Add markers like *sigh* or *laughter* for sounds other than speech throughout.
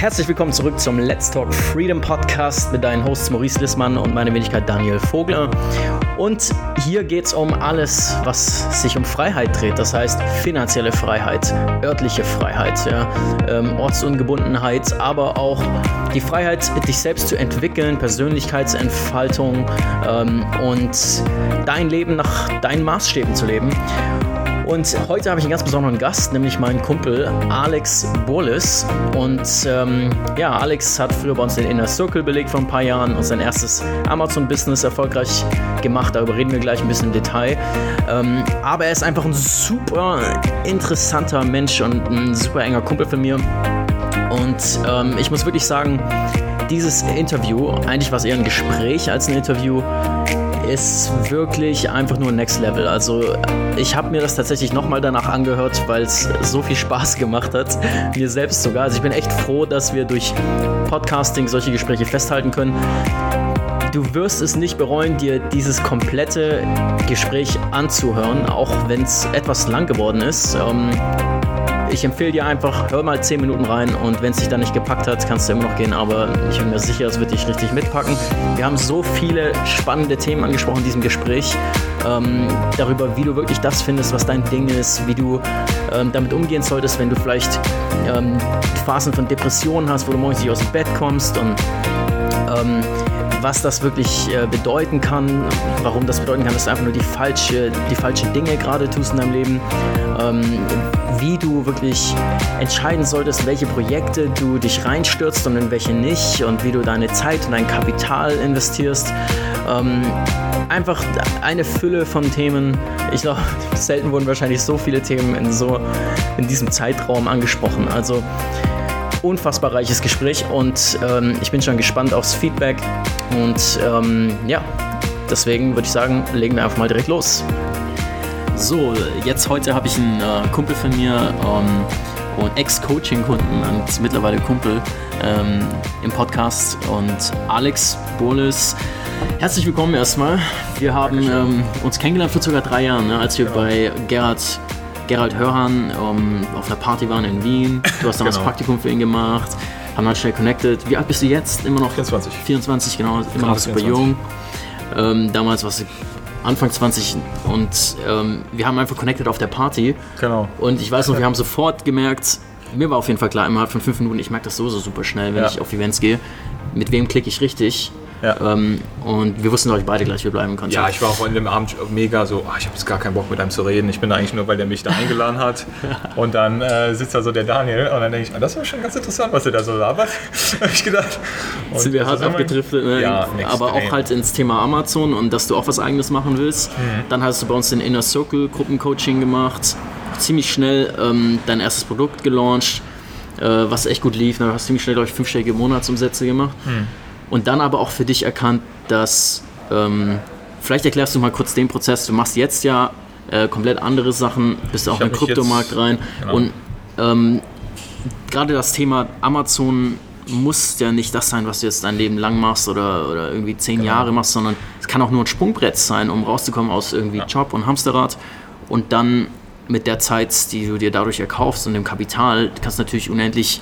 Herzlich willkommen zurück zum Let's Talk Freedom Podcast mit deinen Hosts Maurice Lissmann und meine Wenigkeit Daniel Vogler. Und hier geht es um alles, was sich um Freiheit dreht. Das heißt finanzielle Freiheit, örtliche Freiheit, ja, ähm, Ortsungebundenheit, aber auch die Freiheit, dich selbst zu entwickeln, Persönlichkeitsentfaltung ähm, und dein Leben nach deinen Maßstäben zu leben. Und heute habe ich einen ganz besonderen Gast, nämlich meinen Kumpel Alex Burles. Und ähm, ja, Alex hat früher bei uns den Inner Circle belegt vor ein paar Jahren und sein erstes Amazon-Business erfolgreich gemacht. Darüber reden wir gleich ein bisschen im Detail. Ähm, aber er ist einfach ein super interessanter Mensch und ein super enger Kumpel von mir. Und ähm, ich muss wirklich sagen, dieses Interview, eigentlich war es eher ein Gespräch als ein Interview, ist wirklich einfach nur Next Level. Also ich habe mir das tatsächlich nochmal danach angehört, weil es so viel Spaß gemacht hat. Mir selbst sogar. Also ich bin echt froh, dass wir durch Podcasting solche Gespräche festhalten können. Du wirst es nicht bereuen, dir dieses komplette Gespräch anzuhören, auch wenn es etwas lang geworden ist. Ähm, ich empfehle dir einfach, hör mal 10 Minuten rein und wenn es dich dann nicht gepackt hat, kannst du immer noch gehen, aber ich bin mir sicher, es wird dich richtig mitpacken. Wir haben so viele spannende Themen angesprochen in diesem Gespräch. Ähm, darüber, wie du wirklich das findest, was dein Ding ist, wie du ähm, damit umgehen solltest, wenn du vielleicht ähm, Phasen von Depressionen hast, wo du morgens nicht aus dem Bett kommst und ähm, was das wirklich äh, bedeuten kann, warum das bedeuten kann, dass du einfach nur die, falsche, die falschen Dinge gerade tust in deinem Leben, ähm, wie du wirklich entscheiden solltest, welche Projekte du dich reinstürzt und in welche nicht und wie du deine Zeit und dein Kapital investierst. Ähm, einfach eine Fülle von Themen. Ich glaube, *laughs* selten wurden wahrscheinlich so viele Themen in so in diesem Zeitraum angesprochen. Also unfassbar reiches Gespräch und ähm, ich bin schon gespannt aufs Feedback. Und ähm, ja, deswegen würde ich sagen, legen wir einfach mal direkt los. So, jetzt heute habe ich einen äh, Kumpel von mir ähm, und Ex-Coaching-Kunden und mittlerweile Kumpel ähm, im Podcast und Alex Bohles. Herzlich willkommen erstmal. Wir haben ähm, uns kennengelernt vor circa drei Jahren, ne, als wir genau. bei Gerhard Gerald Hörhan um, auf einer Party waren in Wien. Du hast *laughs* damals genau. Praktikum für ihn gemacht, haben dann schnell connected. Wie alt bist du jetzt? Immer noch? 24. 24, genau, immer noch super 24. jung. Ähm, damals warst du Anfang 20 und ähm, wir haben einfach connected auf der Party. Genau. Und ich weiß noch, wir haben sofort gemerkt, mir war auf jeden Fall klar, innerhalb von fünf Minuten, ich merke das sowieso super schnell, wenn ja. ich auf Events gehe, mit wem klicke ich richtig ja. Ähm, und wir wussten, glaube ich, beide gleich, wir bleiben im. Ja, ich war auch in dem Abend mega so, oh, ich habe jetzt gar keinen Bock mit einem zu reden. Ich bin da eigentlich nur, weil der mich da eingeladen hat. *laughs* Und dann äh, sitzt da so der Daniel und dann denke ich, oh, das war schon ganz interessant, was er da so labert. *laughs* habe ich gedacht. Und sind wir hart abgedriftet, ne? ja, aber auch halt ins Thema Amazon und dass du auch was Eigenes machen willst. Mhm. Dann hast du bei uns den Inner Circle Gruppencoaching gemacht. Ziemlich schnell ähm, dein erstes Produkt gelauncht, äh, was echt gut lief. Dann hast du ziemlich schnell, glaube ich, fünfstellige Monatsumsätze gemacht. Mhm und dann aber auch für dich erkannt, dass, ähm, vielleicht erklärst du mal kurz den Prozess, du machst jetzt ja äh, komplett andere Sachen, bist auch den Kryptomarkt rein genau. und ähm, gerade das Thema Amazon muss ja nicht das sein, was du jetzt dein Leben lang machst oder, oder irgendwie zehn genau. Jahre machst, sondern es kann auch nur ein Sprungbrett sein, um rauszukommen aus irgendwie ja. Job und Hamsterrad und dann mit der Zeit, die du dir dadurch erkaufst und dem Kapital, kannst du natürlich unendlich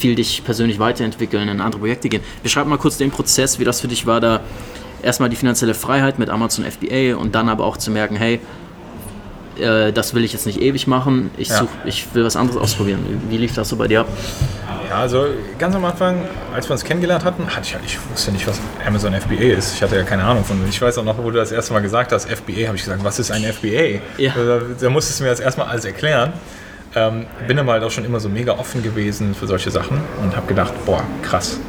viel dich persönlich weiterentwickeln, in andere Projekte gehen. Beschreib mal kurz den Prozess, wie das für dich war, da erstmal die finanzielle Freiheit mit Amazon FBA und dann aber auch zu merken, hey, äh, das will ich jetzt nicht ewig machen, ich, such, ich will was anderes ausprobieren. Wie lief das so bei dir ab? Ja, also ganz am Anfang, als wir uns kennengelernt hatten, hatte ich, ich wusste nicht, was Amazon FBA ist. Ich hatte ja keine Ahnung von. Ich weiß auch noch, wo du das erste Mal gesagt hast, FBA, habe ich gesagt, was ist ein FBA? Ja. Da, da musstest du mir das erstmal alles erklären. Ähm, bin aber halt auch schon immer so mega offen gewesen für solche Sachen und habe gedacht, boah, krass.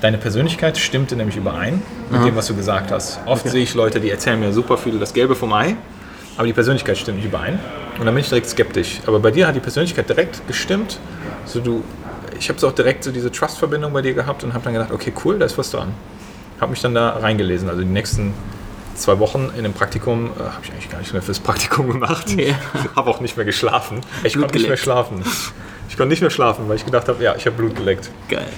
Deine Persönlichkeit stimmte nämlich überein mit Aha. dem, was du gesagt hast. Oft okay. sehe ich Leute, die erzählen mir super viel das Gelbe vom Ei, aber die Persönlichkeit stimmt nicht überein. Und dann bin ich direkt skeptisch. Aber bei dir hat die Persönlichkeit direkt gestimmt. So du, ich habe so auch direkt so diese Trust-Verbindung bei dir gehabt und habe dann gedacht, okay, cool, da ist was dran. Habe mich dann da reingelesen. Also die nächsten zwei Wochen in einem Praktikum äh, habe ich eigentlich gar nicht mehr fürs Praktikum gemacht. Yeah. habe auch nicht mehr geschlafen. Ich Blut konnte geleckt. nicht mehr schlafen. Ich konnte nicht mehr schlafen, weil ich gedacht habe, ja, ich habe Blut geleckt. Geil.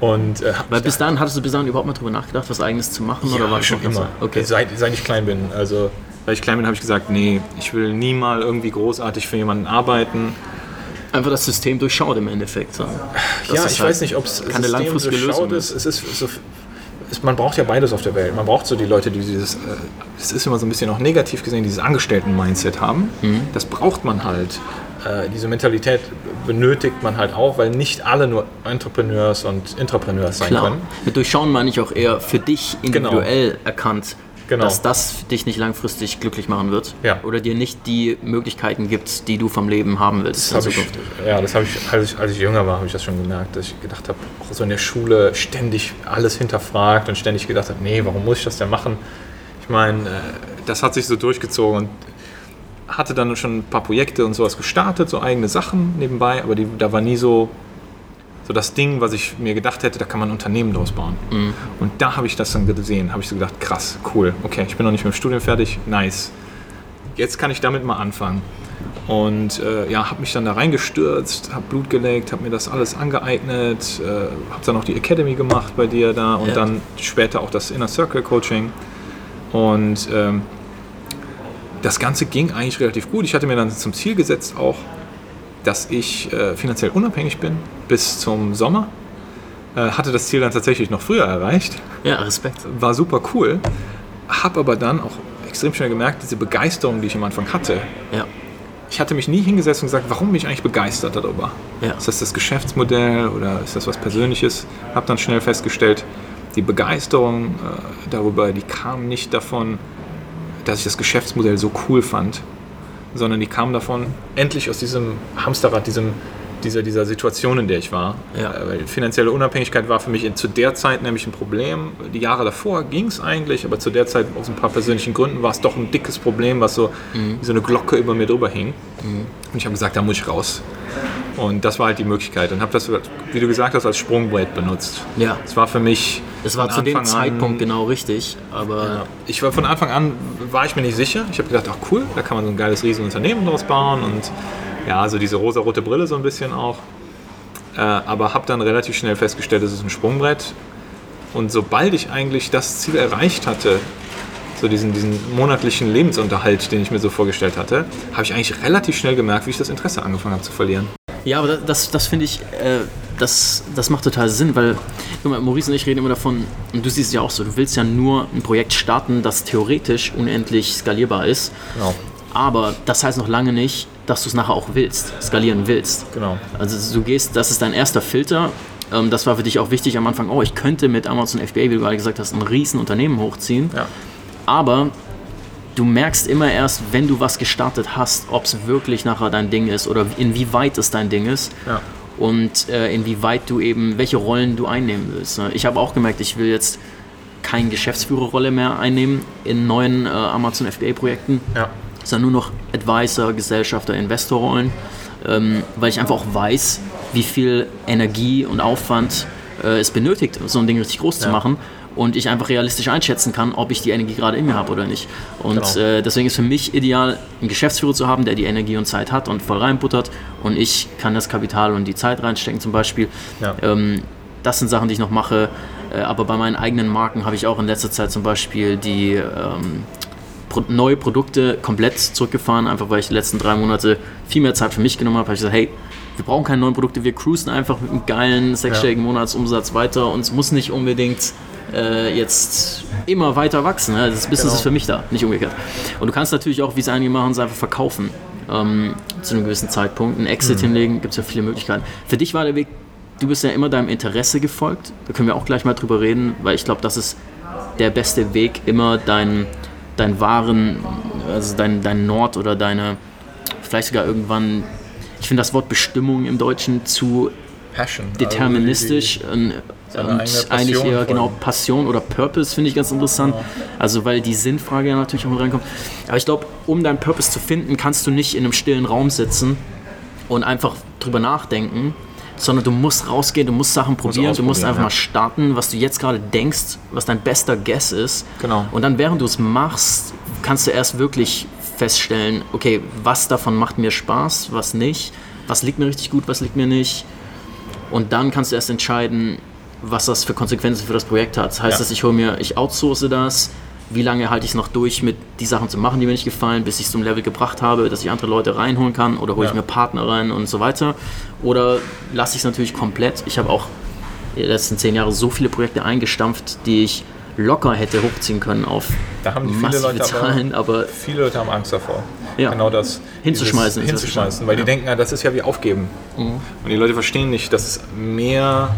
Und, äh, Weil bis dahin hattest du bis dahin überhaupt mal drüber nachgedacht, was eigenes zu machen? Ja, oder war schon immer. Okay. Seit, seit ich klein bin. Also, seit ich klein bin, habe ich gesagt, nee, ich will nie mal irgendwie großartig für jemanden arbeiten. einfach das System durchschaut im Endeffekt. So. ja, ich halt weiß nicht, ob es keine langfristige Lösung ist. Es ist so, es, man braucht ja beides auf der Welt. Man braucht so die Leute, die dieses, äh, es ist immer so ein bisschen auch negativ gesehen, dieses Angestellten-Mindset haben. Mhm. Das braucht man halt. Äh, diese Mentalität benötigt man halt auch, weil nicht alle nur Entrepreneurs und Intrapreneurs sein Klar. können. Mit Durchschauen meine ich auch eher für dich genau. individuell genau. erkannt genau. dass das dich nicht langfristig glücklich machen wird ja. oder dir nicht die Möglichkeiten gibt, die du vom Leben haben willst. Das ich, ja, das habe ich als, ich, als ich jünger war, habe ich das schon gemerkt, dass ich gedacht habe, auch so in der Schule ständig alles hinterfragt und ständig gedacht habe, nee, warum muss ich das denn machen? Ich meine, äh, das hat sich so durchgezogen und hatte dann schon ein paar Projekte und sowas gestartet, so eigene Sachen nebenbei, aber die, da war nie so so das Ding, was ich mir gedacht hätte, da kann man ein Unternehmen draus bauen. Mhm. Und da habe ich das dann gesehen, habe ich so gedacht, krass, cool, okay, ich bin noch nicht mit dem Studium fertig, nice. Jetzt kann ich damit mal anfangen. Und äh, ja, habe mich dann da reingestürzt, habe Blut geleckt, habe mir das alles angeeignet, äh, habe dann auch die Academy gemacht bei dir da und ja. dann später auch das Inner Circle Coaching. Und ähm, das Ganze ging eigentlich relativ gut. Ich hatte mir dann zum Ziel gesetzt, auch dass ich äh, finanziell unabhängig bin bis zum Sommer. Äh, hatte das Ziel dann tatsächlich noch früher erreicht. Ja, Respekt. War super cool. Hab aber dann auch extrem schnell gemerkt, diese Begeisterung, die ich am Anfang hatte. Ja. Ich hatte mich nie hingesetzt und gesagt, warum bin ich eigentlich begeistert darüber? Ja. Ist das das Geschäftsmodell oder ist das was Persönliches? Hab dann schnell festgestellt, die Begeisterung äh, darüber, die kam nicht davon, dass ich das Geschäftsmodell so cool fand, sondern die kamen davon, endlich aus diesem Hamsterrad, diesem, dieser, dieser Situation, in der ich war. Ja. Äh, weil finanzielle Unabhängigkeit war für mich in, zu der Zeit nämlich ein Problem. Die Jahre davor ging es eigentlich, aber zu der Zeit aus ein paar persönlichen Gründen war es doch ein dickes Problem, was so mhm. wie so eine Glocke über mir drüber hing. Mhm. Und ich habe gesagt, da muss ich raus. Und das war halt die Möglichkeit. Und habe das, wie du gesagt hast, als Sprungbrett benutzt. Ja. Es war für mich. Es war zu Anfang dem Zeitpunkt an, genau richtig, aber. Ja, ich war von Anfang an war ich mir nicht sicher. Ich habe gedacht, ach cool, da kann man so ein geiles Riesenunternehmen draus bauen und ja, so diese rosa-rote Brille so ein bisschen auch. Äh, aber habe dann relativ schnell festgestellt, es ist ein Sprungbrett. Und sobald ich eigentlich das Ziel erreicht hatte, so diesen, diesen monatlichen Lebensunterhalt, den ich mir so vorgestellt hatte, habe ich eigentlich relativ schnell gemerkt, wie ich das Interesse angefangen habe zu verlieren. Ja, aber das, das finde ich, äh, das, das macht total Sinn, weil mal, Maurice und ich reden immer davon, und du siehst es ja auch so, du willst ja nur ein Projekt starten, das theoretisch unendlich skalierbar ist. Genau. Aber das heißt noch lange nicht, dass du es nachher auch willst, skalieren willst. Genau. Also du gehst, das ist dein erster Filter. Ähm, das war für dich auch wichtig am Anfang, oh, ich könnte mit Amazon FBA, wie du gerade gesagt hast, ein riesen Unternehmen hochziehen. Ja. Aber du merkst immer erst, wenn du was gestartet hast, ob es wirklich nachher dein Ding ist oder inwieweit es dein Ding ist. Ja. Und äh, inwieweit du eben, welche Rollen du einnehmen willst. Ne? Ich habe auch gemerkt, ich will jetzt keine Geschäftsführerrolle mehr einnehmen in neuen äh, Amazon FBA-Projekten. Ja sondern nur noch Advisor, Gesellschafter, Investorrollen, ähm, weil ich einfach auch weiß, wie viel Energie und Aufwand äh, es benötigt, so ein Ding richtig groß ja. zu machen und ich einfach realistisch einschätzen kann, ob ich die Energie gerade in mir habe oder nicht. Und genau. äh, deswegen ist für mich ideal, einen Geschäftsführer zu haben, der die Energie und Zeit hat und voll reinbuttert und ich kann das Kapital und die Zeit reinstecken zum Beispiel. Ja. Ähm, das sind Sachen, die ich noch mache. Äh, aber bei meinen eigenen Marken habe ich auch in letzter Zeit zum Beispiel die ähm, neue Produkte komplett zurückgefahren, einfach weil ich die letzten drei Monate viel mehr Zeit für mich genommen habe. habe ich gesagt, hey, wir brauchen keine neuen Produkte, wir cruisen einfach mit einem geilen sechsstelligen ja. Monatsumsatz weiter und es muss nicht unbedingt äh, jetzt immer weiter wachsen. Ne? Das Business genau. ist für mich da, nicht umgekehrt. Und du kannst natürlich auch, wie es einige machen, es einfach verkaufen. Ähm, zu einem gewissen Zeitpunkt. Ein Exit mhm. hinlegen, gibt es ja viele Möglichkeiten. Für dich war der Weg, du bist ja immer deinem Interesse gefolgt. Da können wir auch gleich mal drüber reden, weil ich glaube, das ist der beste Weg, immer dein, dein wahren, also dein, dein Nord oder deine, vielleicht sogar irgendwann, ich finde das Wort Bestimmung im Deutschen zu Passion, deterministisch also und, und eigentlich eher genau Passion oder Purpose finde ich ganz interessant. Ja. Also weil die Sinnfrage ja natürlich auch mit reinkommt. Aber ich glaube, um deinen Purpose zu finden, kannst du nicht in einem stillen Raum sitzen und einfach drüber nachdenken, sondern du musst rausgehen, du musst Sachen probieren, musst du musst einfach ja. mal starten, was du jetzt gerade denkst, was dein bester Guess ist. Genau. Und dann, während du es machst, kannst du erst wirklich feststellen, okay, was davon macht mir Spaß, was nicht, was liegt mir richtig gut, was liegt mir nicht. Und dann kannst du erst entscheiden, was das für Konsequenzen für das Projekt hat. Das heißt, ja. dass ich hole mir, ich outsource das, wie lange halte ich es noch durch, mit die Sachen zu machen, die mir nicht gefallen, bis ich es zum Level gebracht habe, dass ich andere Leute reinholen kann oder hole ja. ich mir Partner rein und so weiter. Oder lasse ich es natürlich komplett. Ich habe auch in den letzten zehn Jahren so viele Projekte eingestampft, die ich locker hätte hochziehen können auf da haben viele Leute Zahlen, aber, aber, viele Leute haben Angst davor. Ja. Genau das hinzuschmeißen, hinzuschmeißen, weil ja. die denken, das ist ja wie aufgeben. Mhm. Und die Leute verstehen nicht, dass es mehr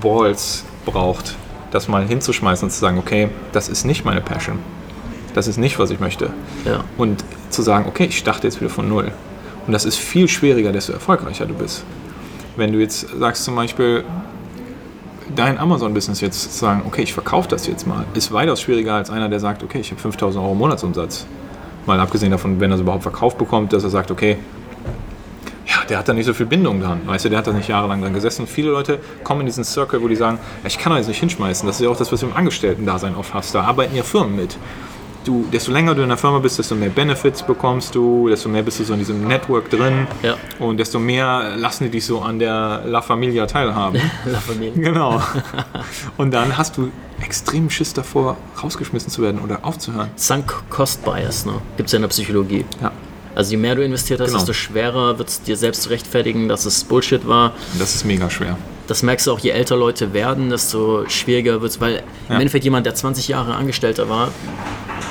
Balls braucht, das mal hinzuschmeißen und zu sagen, okay, das ist nicht meine Passion. Das ist nicht, was ich möchte. Ja. Und zu sagen, okay, ich starte jetzt wieder von Null. Und das ist viel schwieriger, desto erfolgreicher du bist. Wenn du jetzt sagst zum Beispiel, dein Amazon-Business jetzt zu sagen, okay, ich verkaufe das jetzt mal, ist weitaus schwieriger als einer, der sagt, okay, ich habe 5000 Euro Monatsumsatz. Mal abgesehen davon, wenn er es überhaupt verkauft bekommt, dass er sagt, okay, der hat da nicht so viel Bindung dran. Weißt du, der hat da nicht jahrelang dran gesessen. Viele Leute kommen in diesen Circle, wo die sagen, ich kann da jetzt nicht hinschmeißen. Das ist ja auch das, was du im Angestellten-Dasein oft hast. Da arbeiten ja Firmen mit du, desto länger du in der Firma bist, desto mehr Benefits bekommst du, desto mehr bist du so in diesem Network drin ja. und desto mehr lassen die dich so an der La Familia teilhaben. *laughs* La Familia. Genau. *laughs* Und dann hast du extrem Schiss davor, rausgeschmissen zu werden oder aufzuhören. Sunk Cost Bias, ne? Gibt es ja in der Psychologie. Ja. Also je mehr du investiert hast, Genau. desto schwerer wird es dir selbst zu rechtfertigen, dass es Bullshit war. Das ist mega schwer. Das merkst du auch, je älter Leute werden, desto schwieriger wird es, weil im Ja. Endeffekt jemand, der 20 Jahre Angestellter war,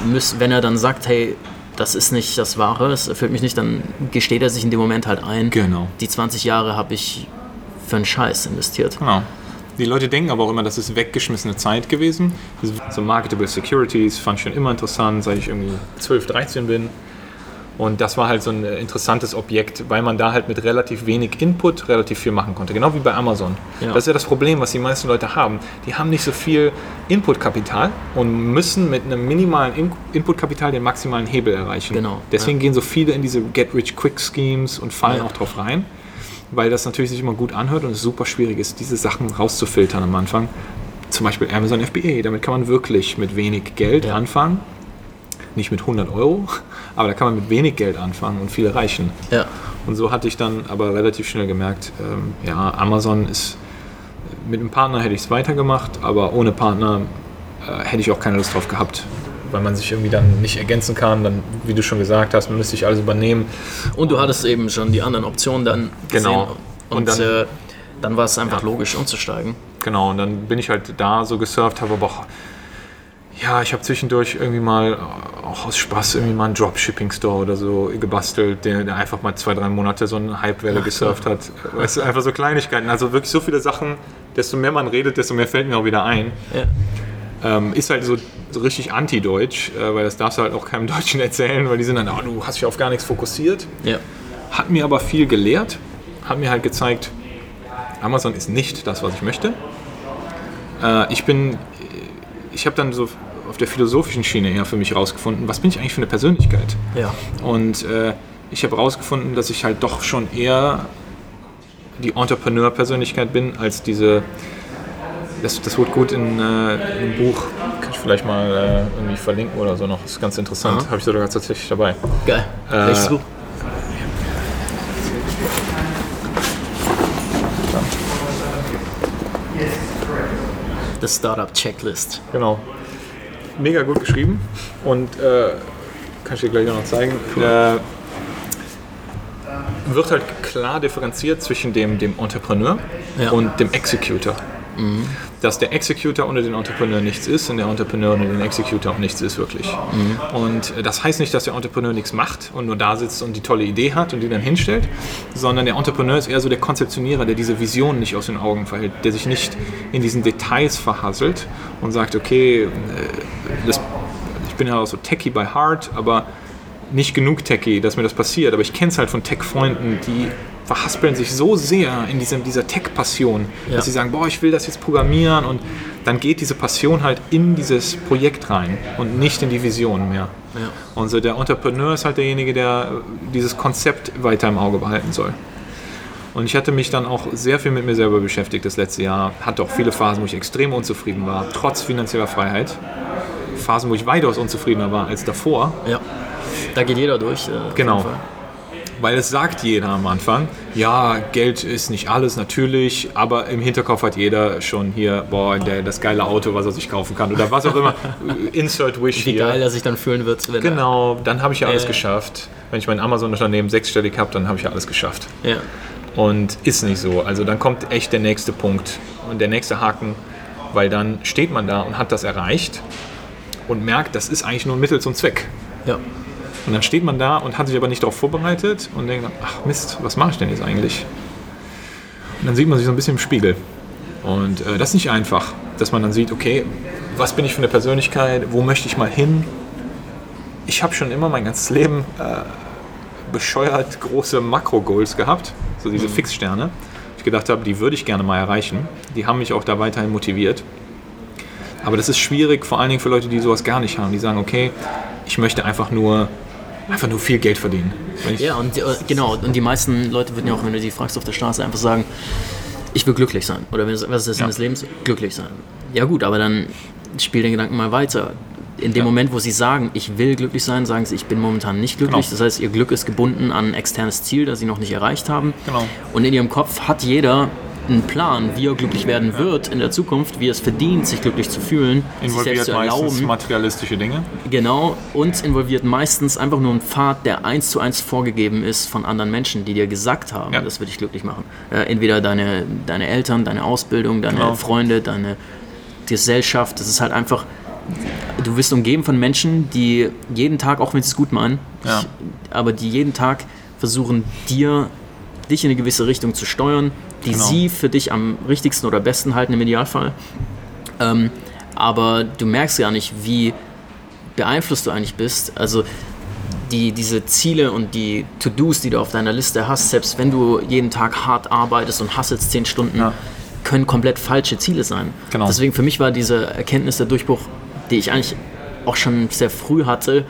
müß, wenn er dann sagt, hey, das ist nicht das Wahre, es erfüllt mich nicht, dann gesteht er sich in dem Moment halt ein. Genau. Die 20 Jahre habe ich für einen Scheiß investiert. Genau. Die Leute denken aber auch immer, das ist weggeschmissene Zeit gewesen. So Marketable Securities fand ich schon immer interessant, seit ich irgendwie 12, 13 bin. Und das war halt so ein äh, interessantes Objekt, weil man da halt mit relativ wenig Input relativ viel machen konnte. Genau wie bei Amazon. Ja. Das ist ja das Problem, was die meisten Leute haben. Die haben nicht so viel Inputkapital und müssen mit einem minimalen In Inputkapital den maximalen Hebel erreichen. Genau, Deswegen ja. gehen so viele in diese Get-Rich-Quick-Schemes und fallen Ja. auch drauf rein, weil das natürlich sich immer gut anhört und es super schwierig ist, diese Sachen rauszufiltern am Anfang. Zum Beispiel Amazon FBA, damit kann man wirklich mit wenig Geld anfangen. Nicht mit 100 Euro, aber da kann man mit wenig Geld anfangen und viel erreichen. Ja. Und so hatte ich dann aber relativ schnell gemerkt, ähm, ja, Amazon ist, mit einem Partner hätte ich es weitergemacht, aber ohne Partner äh, hätte ich auch keine Lust drauf gehabt. Weil man sich irgendwie dann nicht ergänzen kann, dann, wie du schon gesagt hast, man müsste sich alles übernehmen. Und du hattest eben schon die anderen Optionen dann gesehen. Genau. Und, Und dann- äh, dann war es einfach logisch umzusteigen. Genau, und dann bin ich halt da so gesurft, habe aber auch, ja, ich habe zwischendurch irgendwie mal, äh, auch aus Spaß, irgendwie mal einen Dropshipping-Store oder so gebastelt, der, der einfach mal zwei, drei Monate so eine Hypewelle gesurft hat. Weißt du, einfach so Kleinigkeiten. Also wirklich so viele Sachen, desto mehr man redet, desto mehr fällt mir auch wieder ein. Ja. Ähm, ist halt so, so richtig anti-deutsch, äh, weil das darfst du halt auch keinem *laughs* Deutschen erzählen, weil die sind dann, oh, du hast dich auf gar nichts fokussiert. ja. Hat mir aber viel gelehrt, hat mir halt gezeigt, Amazon ist nicht das, was ich möchte. Äh, ich bin, ich habe dann so auf der philosophischen Schiene eher für mich rausgefunden, was bin ich eigentlich für eine Persönlichkeit? Ja. Und äh, ich habe rausgefunden, dass ich halt doch schon eher die Entrepreneur-Persönlichkeit bin, als diese, das, das wurde gut in, äh, in einem Buch, kann ich vielleicht mal äh, irgendwie verlinken oder so noch, das ist ganz interessant, habe ich sogar tatsächlich dabei. Geil. Äh, Welches Buch? The Startup Checklist. Genau. Mega gut geschrieben und äh, kann ich dir gleich auch noch zeigen. Äh, wird halt klar differenziert zwischen dem, dem Entrepreneur Ja. und dem Executor. Dass der Executor ohne den Entrepreneur nichts ist und der Entrepreneur ohne den Executor auch nichts ist wirklich. Und äh, das heißt nicht, dass der Entrepreneur nichts macht und nur da sitzt und die tolle Idee hat und die dann hinstellt, sondern der Entrepreneur ist eher so der Konzeptionierer, der diese Vision nicht aus den Augen verhält, der sich nicht in diesen Details verhasselt und sagt, okay, äh, das, ich bin ja auch so techie by heart, aber nicht genug techie, dass mir das passiert. Aber ich kenne es halt von Tech-Freunden, die verhaspeln sich so sehr in diesem, dieser Tech-Passion, Ja. dass sie sagen, boah, ich will das jetzt programmieren und dann geht diese Passion halt in dieses Projekt rein und nicht in die Vision mehr. Ja. Und so der Entrepreneur ist halt derjenige, der äh, dieses Konzept weiter im Auge behalten soll. Und ich hatte mich dann auch sehr viel mit mir selber beschäftigt das letzte Jahr. Hatte auch viele Phasen, wo ich extrem unzufrieden war, trotz finanzieller Freiheit. Phasen, wo ich weitaus unzufriedener war als davor. Ja. Da geht jeder durch. Äh, Genau. Weil es sagt jeder am Anfang, ja, Geld ist nicht alles, natürlich, aber im Hinterkopf hat jeder schon hier, boah, der, das geile Auto, was er sich kaufen kann oder was auch immer. *laughs* Insert Wish Wie hier. geil er sich dann fühlen wird. Wenn Genau, dann habe ich ja alles Ja. geschafft. Wenn ich mein Amazon-Unternehmen sechsstellig habe, dann habe ich ja alles geschafft. Ja. Und ist nicht so. Also dann kommt echt der nächste Punkt und der nächste Haken, weil dann steht man da und hat das erreicht und merkt, das ist eigentlich nur ein Mittel zum Zweck. ja. Und dann steht man da und hat sich aber nicht darauf vorbereitet und denkt, ach Mist, was mache ich denn jetzt eigentlich? Und dann sieht man sich so ein bisschen im Spiegel. Und äh, das ist nicht einfach, dass man dann sieht, okay, was bin ich für eine Persönlichkeit, wo möchte ich mal hin? Ich habe schon immer mein ganzes Leben äh, bescheuert große Makro-Goals gehabt, so diese Fixsterne. Ich gedacht habe, die würde ich gerne mal erreichen. Die haben mich auch da weiterhin motiviert. Aber das ist schwierig, vor allen Dingen für Leute, die sowas gar nicht haben. Die sagen, okay, ich möchte einfach nur, einfach nur viel Geld verdienen. Ja, und äh, genau, und die meisten Leute würden ja auch, wenn du sie fragst auf der Straße, einfach sagen, ich will glücklich sein. Oder was ist das Sinn Ja. des Lebens? Glücklich sein. Ja gut, aber dann spiel den Gedanken mal weiter. In dem Ja. Moment, wo sie sagen, ich will glücklich sein, sagen sie, ich bin momentan nicht glücklich. Genau. Das heißt, ihr Glück ist gebunden an ein externes Ziel, das sie noch nicht erreicht haben. Genau. Und in ihrem Kopf hat jeder einen Plan, wie er glücklich werden wird in der Zukunft, wie er es verdient, sich glücklich zu fühlen, sich selbst involviert zu meistens erlauben. materialistische Dinge. Genau, und involviert meistens einfach nur einen Pfad, der eins zu eins vorgegeben ist von anderen Menschen, die dir gesagt haben, Ja. das würde dich glücklich machen. Äh, entweder deine, deine Eltern, deine Ausbildung, deine Genau. Freunde, deine Gesellschaft. Das ist halt einfach, du wirst umgeben von Menschen, die jeden Tag, auch wenn sie es gut meinen, Ja. aber die jeden Tag versuchen, dir, dich in eine gewisse Richtung zu steuern, die Genau. sie für dich am richtigsten oder besten halten im Idealfall. Ähm, aber du merkst gar nicht, wie beeinflusst du eigentlich bist. Also die, diese Ziele und die To-Dos, die du auf deiner Liste hast, selbst wenn du jeden Tag hart arbeitest und hasselst zehn Stunden, Ja. können komplett falsche Ziele sein. Genau. Deswegen für mich war diese Erkenntnis der Durchbruch, die ich eigentlich auch schon sehr früh hatte.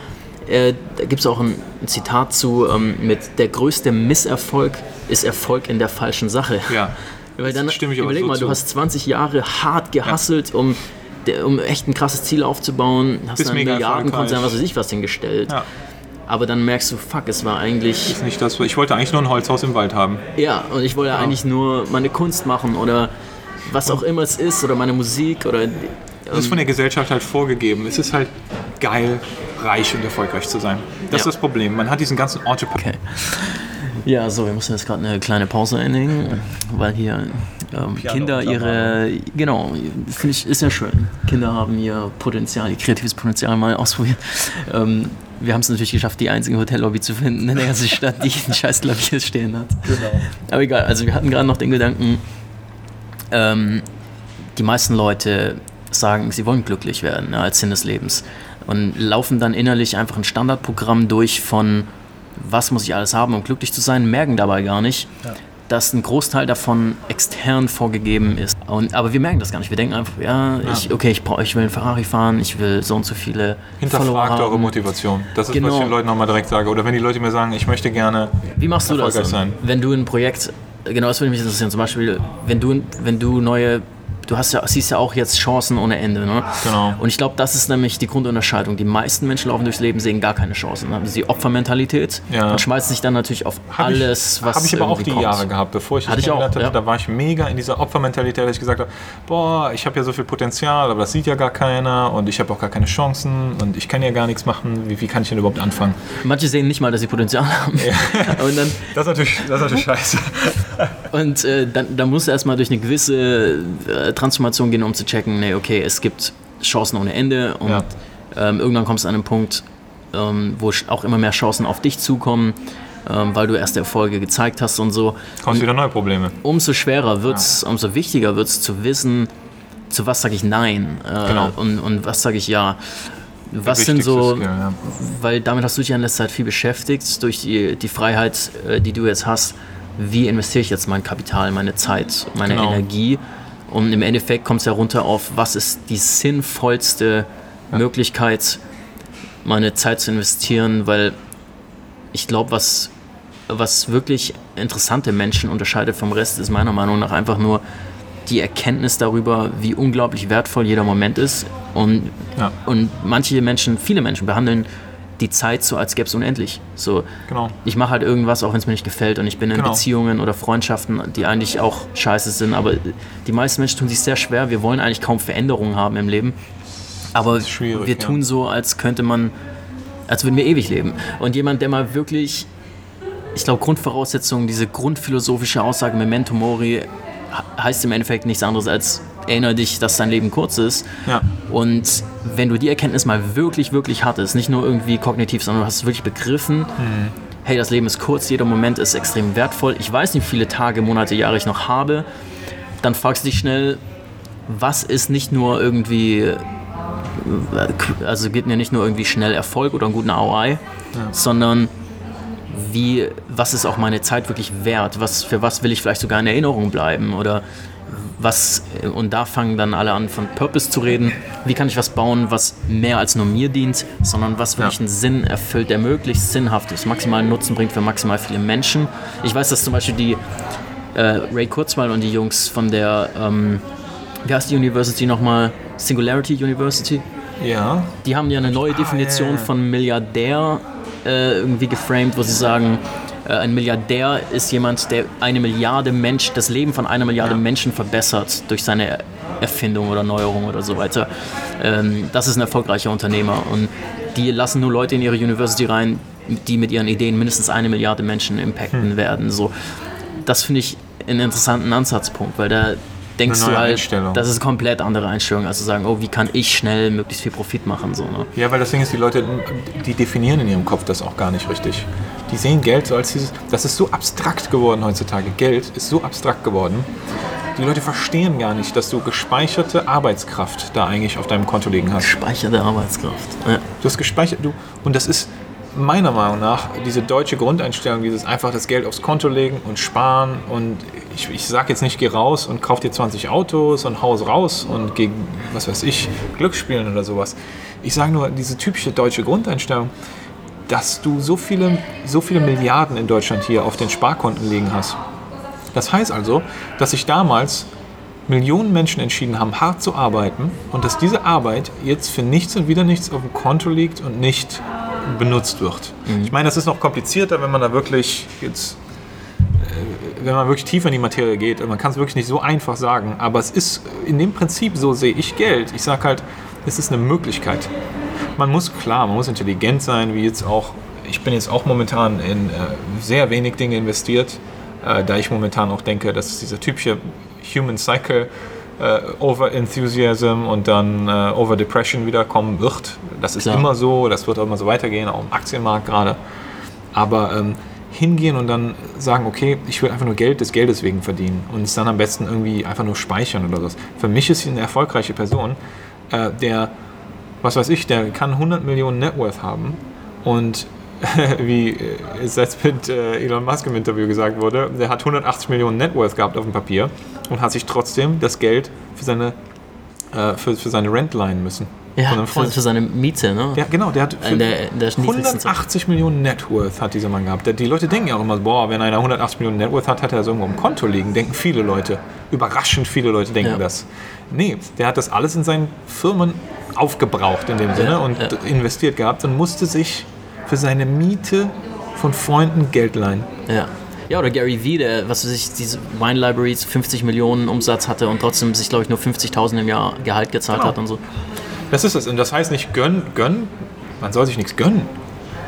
Äh, da gibt es auch ein, ein Zitat zu ähm, mit der größte Misserfolg ist Erfolg in der falschen Sache. Ja. *laughs* Weil dann stimme ich überleg so mal, zu. du hast 20 Jahre hart gehasselt, um, der- um echt ein krasses Ziel aufzubauen, hast Bist dann mega Milliardenkonzern, was weiß ich was hingestellt. Ja. Aber dann merkst du, fuck, es war eigentlich. Ist nicht das, ich wollte eigentlich nur ein Holzhaus im Wald haben. Ja, und ich wollte eigentlich nur meine Kunst machen oder was auch immer es ist oder meine Musik oder. Das ist von der Gesellschaft halt vorgegeben. Es ist halt geil, reich und erfolgreich zu sein. Das Ja. ist das Problem. Man hat diesen ganzen Entrepreneur. Okay. Ja, so, wir müssen jetzt gerade eine kleine Pause einlegen, weil hier ähm, Kinder ihre. Genau, finde ich, ist ja schön. Kinder haben ihr Potenzial, ihr kreatives Potenzial mal ausprobiert. Ähm, wir haben es natürlich geschafft, die einzige Hotellobby zu finden in der ganzen Stadt, die einen scheiß Klavier stehen hat. Genau. Aber egal, also wir hatten gerade noch den Gedanken, ähm, die meisten Leute sagen, sie wollen glücklich werden ja, als Sinn des Lebens und laufen dann innerlich einfach ein Standardprogramm durch von, was muss ich alles haben, um glücklich zu sein, merken dabei gar nicht, dass ein Großteil davon extern vorgegeben ist. Und, aber wir merken das gar nicht. Wir denken einfach, ja, Ich, okay, ich, brauch, ich will einen Ferrari fahren, ich will so und so viele Hinterfragt eure. Motivation. Das ist, was Genau. ich den Leuten nochmal direkt sage. Oder wenn die Leute mir sagen, ich möchte gerne. Wie machst du das, sein. wenn du ein Projekt, genau das würde mich interessieren, zum Beispiel, wenn du, wenn du neue, du hast ja, siehst ja auch jetzt Chancen ohne Ende, ne? Genau. Und ich glaube, das ist nämlich die Grundunterscheidung. Die meisten Menschen laufen durchs Leben, sehen gar keine Chancen. Haben sie die Opfermentalität Ja. und schmeißen sich dann natürlich auf Hab alles, ich, was Habe ich aber auch die kommt. Jahre gehabt, bevor ich das Hatte auch, kennengelernt hatte. ja. Da war ich mega in dieser Opfermentalität, dass ich gesagt habe, boah, ich habe ja so viel Potenzial, aber das sieht ja gar keiner und ich habe auch gar keine Chancen und ich kann ja gar nichts machen. Wie, wie kann ich denn überhaupt anfangen? Manche sehen nicht mal, dass sie Potenzial haben. *laughs* und dann, Das ist natürlich, das ist natürlich *laughs* scheiße. Und äh, dann, dann musst du erstmal durch eine gewisse äh, Transformation gehen, um zu checken, nee, okay, es gibt Chancen ohne Ende und Ja. ähm, irgendwann kommst du an einen Punkt, ähm, wo auch immer mehr Chancen auf dich zukommen, ähm, weil du erste Erfolge gezeigt hast und so. Kommst wieder neue Probleme. Umso schwerer wird's, umso wichtiger wird es zu wissen, zu was sage ich Nein äh, Genau. und, und was sage ich Ja. Was sind so, ja. weil damit hast du dich ja in letzter Zeit viel beschäftigt, durch die, die Freiheit, äh, die du jetzt hast. Wie investiere ich jetzt mein Kapital, meine Zeit, meine Genau. Energie? Und im Endeffekt kommt es ja runter auf, was ist die sinnvollste Möglichkeit, meine Zeit zu investieren, weil ich glaube, was, was wirklich interessante Menschen unterscheidet vom Rest, ist meiner Meinung nach einfach nur die Erkenntnis darüber, wie unglaublich wertvoll jeder Moment ist. Und, Ja. und manche Menschen, viele Menschen behandeln die Zeit so, als gäbe es unendlich. So, Genau. ich mache halt irgendwas, auch wenn es mir nicht gefällt und ich bin in Genau. Beziehungen oder Freundschaften, die eigentlich auch scheiße sind, aber die meisten Menschen tun sich sehr schwer. Wir wollen eigentlich kaum Veränderungen haben im Leben, aber wir ja. tun so, als könnte man, als würden wir ewig leben. Und jemand, der mal wirklich, ich glaube, Grundvoraussetzungen, diese grundphilosophische Aussage Memento Mori heißt im Endeffekt nichts anderes als erinnere dich, dass dein Leben kurz ist. Ja. Und wenn du die Erkenntnis mal wirklich, wirklich hattest, nicht nur irgendwie kognitiv, sondern du hast es wirklich begriffen, hey, das Leben ist kurz, jeder Moment ist extrem wertvoll. Ich weiß nicht, wie viele Tage, Monate, Jahre ich noch habe. Dann fragst du dich schnell, was ist nicht nur irgendwie, äh, also gibt mir nicht nur irgendwie schnell Erfolg oder einen guten ROI, sondern wie, was ist auch meine Zeit wirklich wert? Was, für was will ich vielleicht sogar in Erinnerung bleiben? Oder was, und da fangen dann alle an von Purpose zu reden. Wie kann ich was bauen, was mehr als nur mir dient, sondern was wirklich Ja. einen Sinn erfüllt, der möglichst sinnhaft ist, maximalen Nutzen bringt für maximal viele Menschen. Ich weiß, dass zum Beispiel die äh, Ray Kurzweil und die Jungs von der, ähm, wie heißt die University nochmal? Singularity University? Ja. Die haben ja eine neue Definition ja, ja. von Milliardär äh, irgendwie geframed, wo sie sagen, äh, ein Milliardär ist jemand, der eine Milliarde Mensch, das Leben von einer Milliarde Ja. Menschen verbessert durch seine Erfindung oder Neuerung oder so weiter. Ähm, das ist ein erfolgreicher Unternehmer und die lassen nur Leute in ihre University rein, die mit ihren Ideen mindestens eine Milliarde Menschen impacten Hm. werden. So, das finde ich einen interessanten Ansatzpunkt, weil da denkst du halt, das ist eine komplett andere Einstellung, als zu sagen, oh, wie kann ich schnell möglichst viel Profit machen. So, ne? Ja, weil das Ding ist, die Leute, die definieren in ihrem Kopf das auch gar nicht richtig. Die sehen Geld so als dieses, das ist so abstrakt geworden heutzutage. Geld ist so abstrakt geworden. Die Leute verstehen gar nicht, dass du gespeicherte Arbeitskraft da eigentlich auf deinem Konto liegen hast. Speicherte Arbeitskraft. Ja. Du hast gespeichert, du, und das ist meiner Meinung nach diese deutsche Grundeinstellung, dieses einfach das Geld aufs Konto legen und sparen und ich, ich sag jetzt nicht, geh raus und kauf dir 20 Autos und haus raus und gegen, was weiß ich, Glücksspielen oder sowas. Ich sage nur, diese typische deutsche Grundeinstellung, dass du so viele, so viele Milliarden in Deutschland hier auf den Sparkonten liegen hast. Das heißt also, dass sich damals Millionen Menschen entschieden haben, hart zu arbeiten und dass diese Arbeit jetzt für nichts und wieder nichts auf dem Konto liegt und nicht benutzt wird. Ich meine, das ist noch komplizierter, wenn man da wirklich jetzt, äh, wenn man wirklich tiefer in die Materie geht. Und man kann es wirklich nicht so einfach sagen, aber es ist in dem Prinzip, so sehe ich Geld. Ich sage halt, es ist eine Möglichkeit. Man muss klar, man muss intelligent sein, wie jetzt auch. Ich bin jetzt auch momentan in äh, sehr wenig Dinge investiert, äh, da ich momentan auch denke, dass dieser typische Human Cycle äh, Over Enthusiasm und dann äh, Over Depression wiederkommen wird. Das ist Klar. immer so, das wird auch immer so weitergehen, auch im Aktienmarkt gerade. Aber ähm, hingehen und dann sagen, okay, ich will einfach nur Geld des Geldes wegen verdienen und es dann am besten irgendwie einfach nur speichern oder so. Für mich ist sie eine erfolgreiche Person, äh, der, was weiß ich, der kann 100 Millionen Net Worth haben und *laughs* wie äh, es jetzt mit äh, Elon Musk im Interview gesagt wurde, der hat 180 Millionen Net Worth gehabt auf dem Papier und hat sich trotzdem das Geld für seine, äh, für, für seine Rent leihen müssen. Ja, für, Freund. für seine Miete, ne? Ja, genau, der hat der- der niedrigsten Zeit. 180 Millionen Net Worth hat dieser Mann gehabt. Der- Die Leute denken ja auch immer, boah, wenn einer 180 Millionen Net Worth hat, hat er das irgendwo im Konto liegen. Denken viele Leute. Überraschend viele Leute denken Ja. das. Nee, der hat das alles in seinen Firmen aufgebraucht in dem Sinne und ja. investiert gehabt und musste sich für seine Miete von Freunden Geld leihen. Ja. Ja, oder Gary Vee, der, was weiß ich, diese Wine Libraries 50 Millionen Umsatz hatte und trotzdem sich, glaube ich, nur 50.000 im Jahr Gehalt gezahlt Genau. hat und so. Das ist es. Und das heißt nicht gönnen, gönnen. Man soll sich nichts gönnen.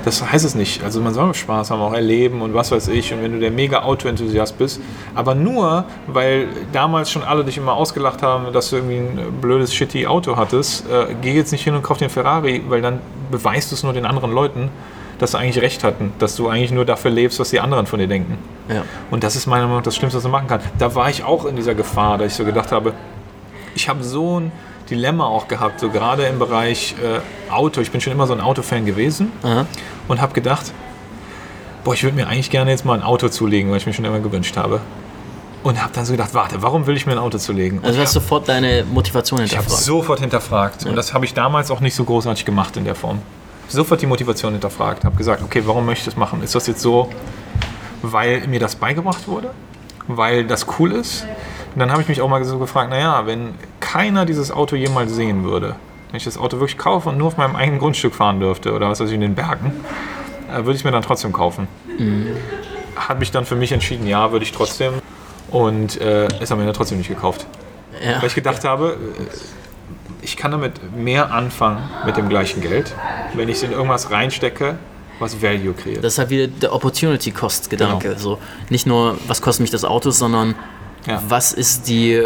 Das heißt es nicht. Also man soll Spaß haben, auch erleben und was weiß ich. Und wenn du der mega Auto-Enthusiast bist, aber nur, weil damals schon alle dich immer ausgelacht haben, dass du irgendwie ein blödes, shitty Auto hattest, äh, geh jetzt nicht hin und kauf den Ferrari, weil dann beweist du es nur den anderen Leuten, dass sie eigentlich recht hatten, dass du eigentlich nur dafür lebst, was die anderen von dir denken. Ja. Und das ist meiner Meinung nach das Schlimmste, was man machen kann. Da war ich auch in dieser Gefahr, dass ich so gedacht habe, ich habe so ein Dilemma auch gehabt, so gerade im Bereich äh, Auto. Ich bin schon immer so ein Autofan gewesen Aha. und habe gedacht, boah, ich würde mir eigentlich gerne jetzt mal ein Auto zulegen, weil ich mir schon immer gewünscht habe. Und habe dann so gedacht, warte, warum will ich mir ein Auto zulegen? Also du Und hast sofort deine Motivation ich habe hinterfragt. sofort hinterfragt. Und das habe ich damals auch nicht so großartig gemacht in der Form. Sofort die Motivation hinterfragt. Habe gesagt, okay, warum möchte ich das machen? Ist das jetzt so, weil mir das beigebracht wurde? Weil das cool ist? Und dann habe ich mich auch mal so gefragt, naja, wenn keiner dieses Auto jemals sehen würde, wenn ich das Auto wirklich kaufe und nur auf meinem eigenen Grundstück fahren dürfte oder was weiß ich in den Bergen, äh, würde ich es mir dann trotzdem kaufen. Mhm. Habe ich dann für mich entschieden, ja, würde ich trotzdem. Und äh, ist am Ende trotzdem nicht gekauft. Ja. Weil ich gedacht habe, äh, ich kann damit mehr anfangen mit dem gleichen Geld, wenn ich es in irgendwas reinstecke, was Value kreiert. Das ist halt wieder der Opportunity Cost Gedanke. Genau. So, nicht nur, was kostet mich das Auto, sondern ja. was ist die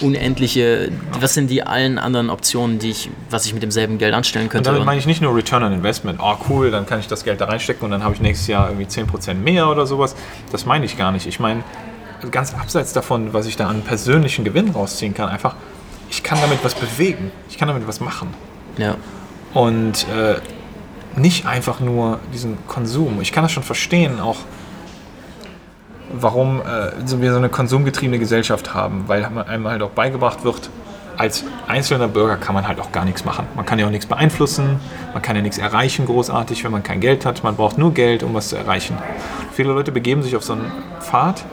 unendliche, was sind die allen anderen Optionen, die ich, was ich mit demselben Geld anstellen könnte. Und damit meine ich nicht nur Return on Investment, oh cool, dann kann ich das Geld da reinstecken und dann habe ich nächstes Jahr irgendwie 10% mehr oder sowas. Das meine ich gar nicht. Ich meine, ganz abseits davon, was ich da an persönlichen Gewinn rausziehen kann, einfach, ich kann damit was bewegen, ich kann damit was machen. Ja. Und äh, nicht einfach nur diesen Konsum. Ich kann das schon verstehen, auch warum äh, wir so eine konsumgetriebene Gesellschaft haben, weil einem halt auch beigebracht wird, als einzelner Bürger kann man halt auch gar nichts machen. Man kann ja auch nichts beeinflussen, man kann ja nichts erreichen großartig, wenn man kein Geld hat. Man braucht nur Geld, um was zu erreichen. Viele Leute begeben sich auf so einen Pfad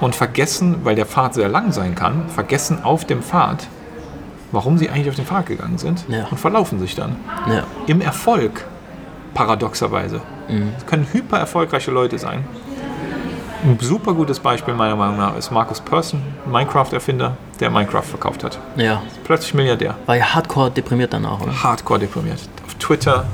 und vergessen, weil der Pfad sehr lang sein kann, vergessen auf dem Pfad, warum sie eigentlich auf den Pfad gegangen sind ja. und verlaufen sich dann. Ja. Im Erfolg, paradoxerweise. Mhm. Das können hyper erfolgreiche Leute sein, ein super gutes Beispiel meiner Meinung nach ist Markus Persson, Minecraft-Erfinder, der Minecraft verkauft hat. Ja. Plötzlich Milliardär. War ja hardcore deprimiert danach, oder? Hardcore deprimiert. Auf Twitter,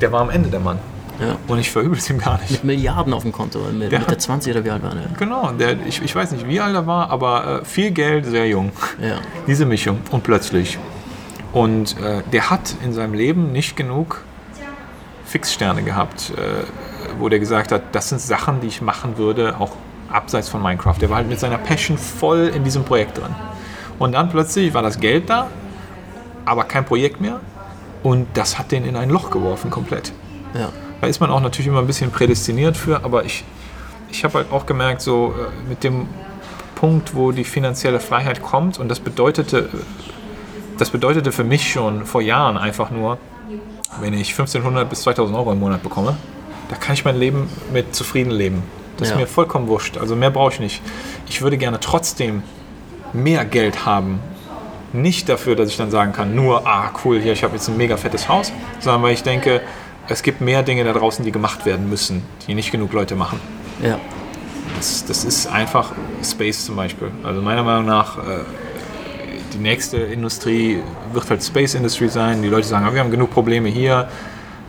der war am Ende der Mann. Ja. Und ich verübel es ihm gar nicht. Mit Milliarden auf dem Konto, mit der, Mitte 20 oder wie alt war der? Genau, der, ich, ich weiß nicht, wie alt er war, aber äh, viel Geld, sehr jung. Ja. Diese Mischung. Und plötzlich. Und äh, der hat in seinem Leben nicht genug Fixsterne gehabt. Äh, wo der gesagt hat, das sind Sachen, die ich machen würde, auch abseits von Minecraft. Der war halt mit seiner Passion voll in diesem Projekt drin. Und dann plötzlich war das Geld da, aber kein Projekt mehr. Und das hat den in ein Loch geworfen, komplett. Ja. Da ist man auch natürlich immer ein bisschen prädestiniert für, aber ich, ich habe halt auch gemerkt, so äh, mit dem Punkt, wo die finanzielle Freiheit kommt, und das bedeutete, das bedeutete für mich schon vor Jahren einfach nur, wenn ich 1500 bis 2000 Euro im Monat bekomme, da kann ich mein Leben mit zufrieden leben. Das ja. ist mir vollkommen wurscht. Also mehr brauche ich nicht. Ich würde gerne trotzdem mehr Geld haben. Nicht dafür, dass ich dann sagen kann, nur, ah, cool, hier, ich habe jetzt ein mega fettes Haus, sondern weil ich denke, es gibt mehr Dinge da draußen, die gemacht werden müssen, die nicht genug Leute machen. Ja. Das, das ist einfach Space zum Beispiel. Also meiner Meinung nach, äh, die nächste Industrie wird halt Space Industry sein. Die Leute sagen, ah, wir haben genug Probleme hier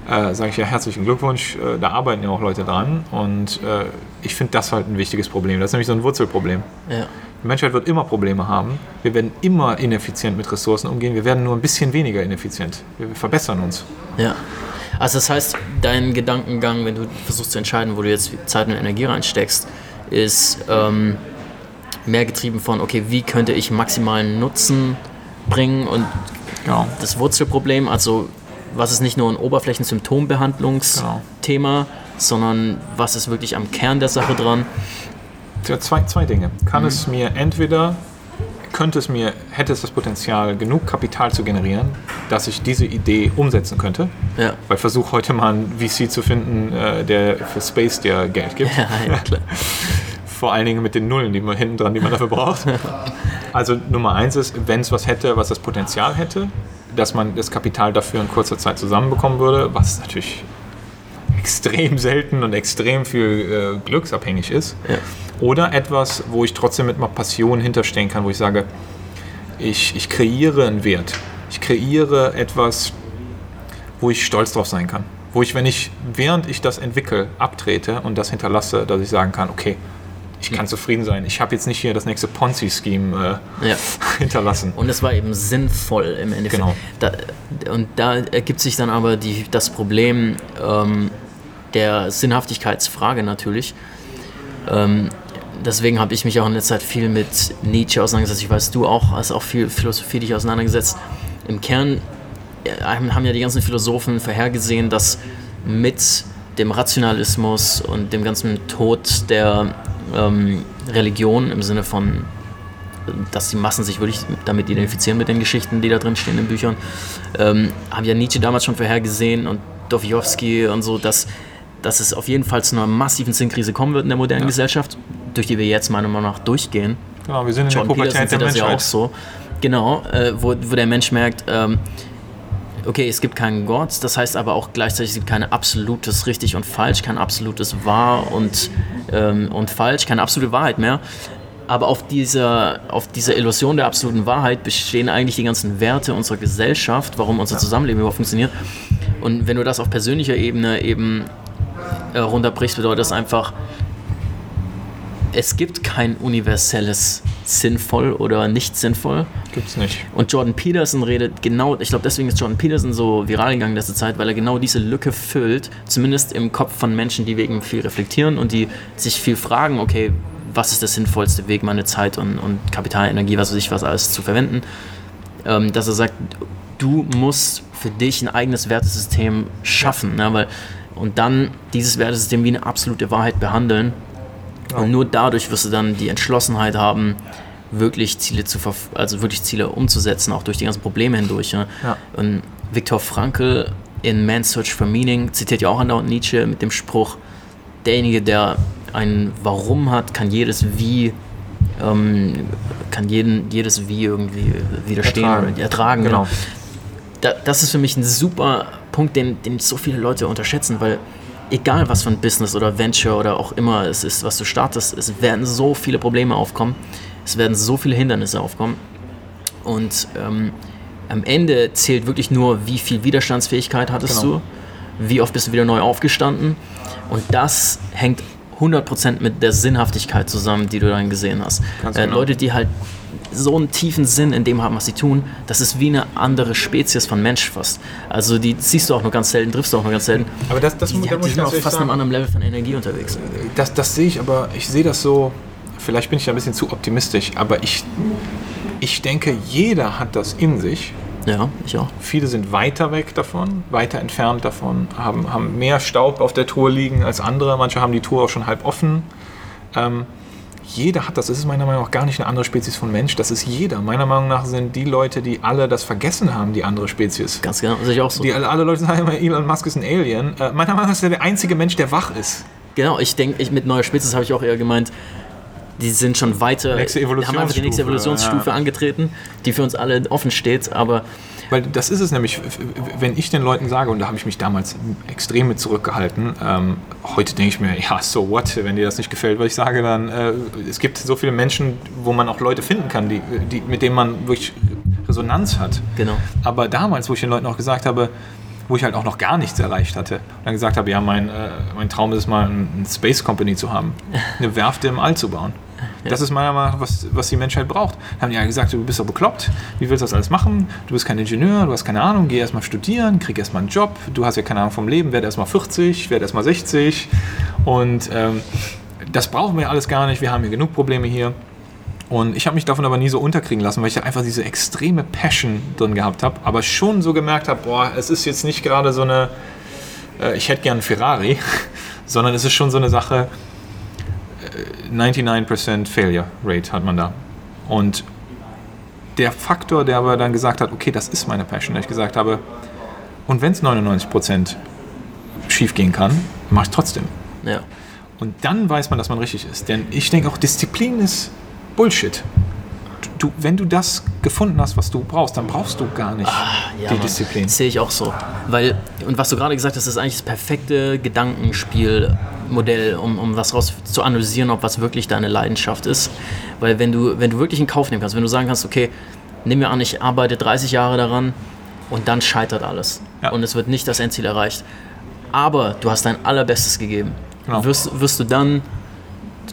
äh, sage ich ja herzlichen Glückwunsch, äh, da arbeiten ja auch Leute dran und äh, ich finde das halt ein wichtiges Problem. Das ist nämlich so ein Wurzelproblem. Ja. Die Menschheit wird immer Probleme haben. Wir werden immer ineffizient mit Ressourcen umgehen. Wir werden nur ein bisschen weniger ineffizient. Wir verbessern uns. Ja. Also das heißt, dein Gedankengang, wenn du versuchst zu entscheiden, wo du jetzt Zeit und Energie reinsteckst, ist ähm, mehr getrieben von, okay, wie könnte ich maximalen Nutzen bringen und genau. das Wurzelproblem, also was ist nicht nur ein Oberflächensymptombehandlungsthema, genau. sondern was ist wirklich am Kern der Sache dran? Ja, zwei, zwei Dinge. Kann mhm. es mir entweder, könnte es mir, hätte es das Potenzial, genug Kapital zu generieren, dass ich diese Idee umsetzen könnte? Ja. Weil versuche heute mal einen VC zu finden, äh, der für Space dir Geld gibt. Ja, ja, klar. *laughs* Vor allen Dingen mit den Nullen, die man hinten dran, die man dafür braucht. *laughs* also Nummer eins ist, wenn es was hätte, was das Potenzial hätte, dass man das Kapital dafür in kurzer Zeit zusammenbekommen würde, was natürlich extrem selten und extrem viel äh, glücksabhängig ist. Ja. Oder etwas, wo ich trotzdem mit einer Passion hinterstehen kann, wo ich sage, ich, ich kreiere einen Wert. Ich kreiere etwas, wo ich stolz drauf sein kann. Wo ich, wenn ich, während ich das entwickle, abtrete und das hinterlasse, dass ich sagen kann, okay, ich kann zufrieden sein. Ich habe jetzt nicht hier das nächste Ponzi-Scheme äh, ja. *laughs* hinterlassen. Und es war eben sinnvoll im Endeffekt. Genau. Da, und da ergibt sich dann aber die, das Problem ähm, der Sinnhaftigkeitsfrage natürlich. Ähm, deswegen habe ich mich auch in der Zeit viel mit Nietzsche auseinandergesetzt. Ich weiß, du auch hast auch viel Philosophie dich auseinandergesetzt. Im Kern äh, haben ja die ganzen Philosophen vorhergesehen, dass mit dem Rationalismus und dem ganzen Tod der ähm, Religion im Sinne von, dass die Massen sich wirklich damit identifizieren mit den Geschichten, die da drin stehen in Büchern, ähm, haben ja Nietzsche damals schon vorhergesehen und Dostoevsky und so, dass, dass es auf jeden Fall zu einer massiven Sinnkrise kommen wird in der modernen ja. Gesellschaft, durch die wir jetzt meiner Meinung nach durchgehen. Genau, wir sind in John der Pubertät der das ja auch so. Genau, äh, wo, wo der Mensch merkt, ähm, okay, es gibt keinen Gott, das heißt aber auch gleichzeitig, es gibt kein absolutes richtig und falsch, kein absolutes wahr und, ähm, und falsch, keine absolute Wahrheit mehr. Aber auf dieser, auf dieser Illusion der absoluten Wahrheit bestehen eigentlich die ganzen Werte unserer Gesellschaft, warum unser Zusammenleben überhaupt funktioniert. Und wenn du das auf persönlicher Ebene eben äh, runterbrichst, bedeutet das einfach, es gibt kein universelles sinnvoll oder nicht sinnvoll. Gibt's nicht. Und Jordan Peterson redet genau, ich glaube deswegen ist Jordan Peterson so viral gegangen in letzter Zeit, weil er genau diese Lücke füllt, zumindest im Kopf von Menschen, die wegen viel reflektieren und die sich viel fragen, okay, was ist der sinnvollste Weg, meine Zeit und, und Kapitalenergie, was weiß ich, was alles zu verwenden, ähm, dass er sagt, du musst für dich ein eigenes Wertesystem schaffen, ne, weil, und dann dieses Wertesystem wie eine absolute Wahrheit behandeln und nur dadurch wirst du dann die Entschlossenheit haben, wirklich Ziele zu also wirklich Ziele umzusetzen, auch durch die ganzen Probleme hindurch. Ja. Ja. Und Viktor Frankl in Man's Search for Meaning zitiert ja auch andauernd Nietzsche mit dem Spruch, derjenige, der ein Warum hat, kann jedes Wie ähm, kann jeden, jedes Wie irgendwie widerstehen ertragen. oder ertragen. Genau. genau. Da, das ist für mich ein super Punkt, den, den so viele Leute unterschätzen, weil egal was für ein Business oder Venture oder auch immer es ist, was du startest, es werden so viele Probleme aufkommen, es werden so viele Hindernisse aufkommen und ähm, am Ende zählt wirklich nur, wie viel Widerstandsfähigkeit hattest genau. du, wie oft bist du wieder neu aufgestanden und das hängt 100% mit der Sinnhaftigkeit zusammen, die du dann gesehen hast. Äh, genau. Leute, die halt so einen tiefen Sinn in dem haben, was sie tun, das ist wie eine andere Spezies von Mensch fast. Also die siehst du auch nur ganz selten, triffst du auch nur ganz selten. Aber das, das die, da die sind auf fast sagen, einem anderen Level von Energie unterwegs. Das, das sehe ich, aber ich sehe das so, vielleicht bin ich da ein bisschen zu optimistisch, aber ich, ich denke, jeder hat das in sich. Ja, ich auch. Viele sind weiter weg davon, weiter entfernt davon, haben, haben mehr Staub auf der Tour liegen als andere. Manche haben die Tour auch schon halb offen. Ähm, jeder hat das. Das ist meiner Meinung nach gar nicht eine andere Spezies von Mensch. Das ist jeder. Meiner Meinung nach sind die Leute, die alle das vergessen haben, die andere Spezies. Ganz genau, sehe ich auch so. Die, alle, Leute sagen immer, Elon Musk ist ein Alien. Äh, meiner Meinung nach ist er der einzige Mensch, der wach ist. Genau, ich denke, ich, mit neuer Spezies habe ich auch eher gemeint, die sind schon weiter, haben einfach die nächste Evolutionsstufe ja. angetreten, die für uns alle offen steht, aber weil das ist es nämlich, wenn ich den Leuten sage, und da habe ich mich damals extrem mit zurückgehalten, ähm, heute denke ich mir, ja, so what, wenn dir das nicht gefällt, was ich sage, dann, äh, es gibt so viele Menschen, wo man auch Leute finden kann, die, die, mit denen man wirklich Resonanz hat. Genau. Aber damals, wo ich den Leuten auch gesagt habe, wo ich halt auch noch gar nichts erreicht hatte. Und dann gesagt habe, ja, mein, äh, mein Traum ist es mal, eine Space Company zu haben, *laughs* eine Werfte im All zu bauen. Ja. Das ist meiner Meinung nach, was, was die Menschheit braucht. Da haben die ja gesagt, du bist doch bekloppt, wie willst du das alles machen? Du bist kein Ingenieur, du hast keine Ahnung, geh erstmal studieren, krieg erstmal einen Job, du hast ja keine Ahnung vom Leben, werde erstmal 40, werde erstmal 60 und ähm, das brauchen wir alles gar nicht, wir haben hier genug Probleme hier. Und ich habe mich davon aber nie so unterkriegen lassen, weil ich da einfach diese extreme Passion drin gehabt habe, aber schon so gemerkt habe, boah, es ist jetzt nicht gerade so eine, äh, ich hätte gern einen Ferrari, *laughs* sondern es ist schon so eine Sache, 99% Failure Rate hat man da. Und der Faktor, der aber dann gesagt hat, okay, das ist meine Passion, dass ich gesagt habe, und wenn es 99% schief gehen kann, mache ich trotzdem. Ja. Und dann weiß man, dass man richtig ist. Denn ich denke auch, Disziplin ist Bullshit du, wenn du das gefunden hast, was du brauchst, dann brauchst du gar nicht ah, ja, die Mann. Disziplin. Das sehe ich auch so. Weil, und was du gerade gesagt hast, ist eigentlich das perfekte Gedankenspielmodell, um, um was raus zu analysieren, ob was wirklich deine Leidenschaft ist. Weil wenn du, wenn du wirklich in Kauf nehmen kannst, wenn du sagen kannst, okay, nehmen wir an, ich arbeite 30 Jahre daran und dann scheitert alles. Ja. Und es wird nicht das Endziel erreicht. Aber du hast dein allerbestes gegeben. Genau. Wirst, wirst du dann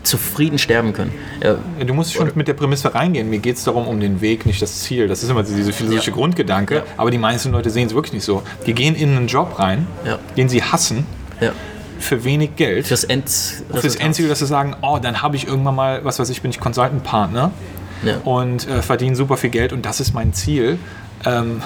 zufrieden sterben können. Ja. Du musst schon mit der Prämisse reingehen. Mir geht es darum, um den Weg, nicht das Ziel. Das ist immer diese philosophische ja. Grundgedanke. Ja. Aber die meisten Leute sehen es wirklich nicht so. Die gehen in einen Job rein, den sie hassen. Für wenig Geld. Fürs, End fürs Endziel, dass sie sagen, oh, dann habe ich irgendwann mal, was weiß ich, bin ich Consultant-Partner und äh, verdiene super viel Geld und das ist mein Ziel. Ähm,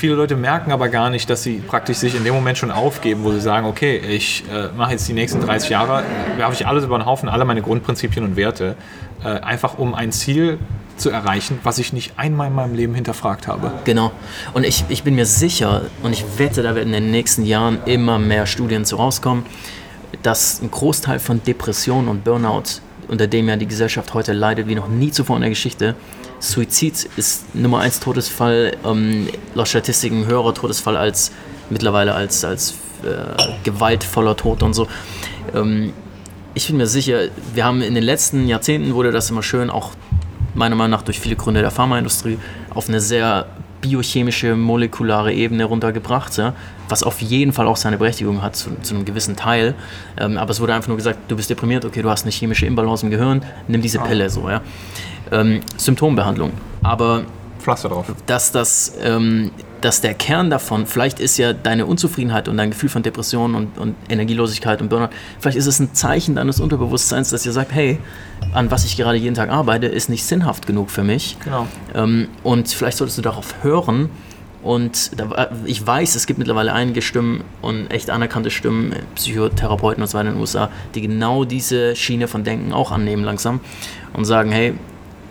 viele Leute merken aber gar nicht, dass sie praktisch sich in dem Moment schon aufgeben, wo sie sagen, okay, ich äh, mache jetzt die nächsten 30 Jahre, werfe ich alles über den Haufen, alle meine Grundprinzipien und Werte, äh, einfach um ein Ziel zu erreichen, was ich nicht einmal in meinem Leben hinterfragt habe. Genau. Und ich, ich bin mir sicher, und ich wette, da werden in den nächsten Jahren immer mehr Studien zu rauskommen, dass ein Großteil von Depressionen und Burnout unter dem ja die Gesellschaft heute leidet wie noch nie zuvor in der Geschichte. Suizid ist Nummer eins Todesfall, ähm, laut Statistiken höherer Todesfall als mittlerweile als, als äh, gewaltvoller Tod und so. Ähm, ich bin mir sicher, wir haben in den letzten Jahrzehnten wurde das immer schön, auch meiner Meinung nach durch viele Gründe der Pharmaindustrie, auf eine sehr biochemische, molekulare Ebene runtergebracht, ja, was auf jeden Fall auch seine Berechtigung hat zu, zu einem gewissen Teil. Ähm, aber es wurde einfach nur gesagt, du bist deprimiert, okay, du hast eine chemische Imbalance im Gehirn, nimm diese Pille so, ja. Ähm, Symptombehandlung. Aber Pflaster drauf. Dass, das, ähm, dass der Kern davon, vielleicht ist ja deine Unzufriedenheit und dein Gefühl von Depression und, und Energielosigkeit und Burnout, vielleicht ist es ein Zeichen deines Unterbewusstseins, dass ihr sagt, hey, an was ich gerade jeden Tag arbeite, ist nicht sinnhaft genug für mich. Genau. Ähm, und vielleicht solltest du darauf hören. Und da, ich weiß, es gibt mittlerweile einige Stimmen und echt anerkannte Stimmen, Psychotherapeuten und so weiter in den USA, die genau diese Schiene von Denken auch annehmen langsam und sagen, hey,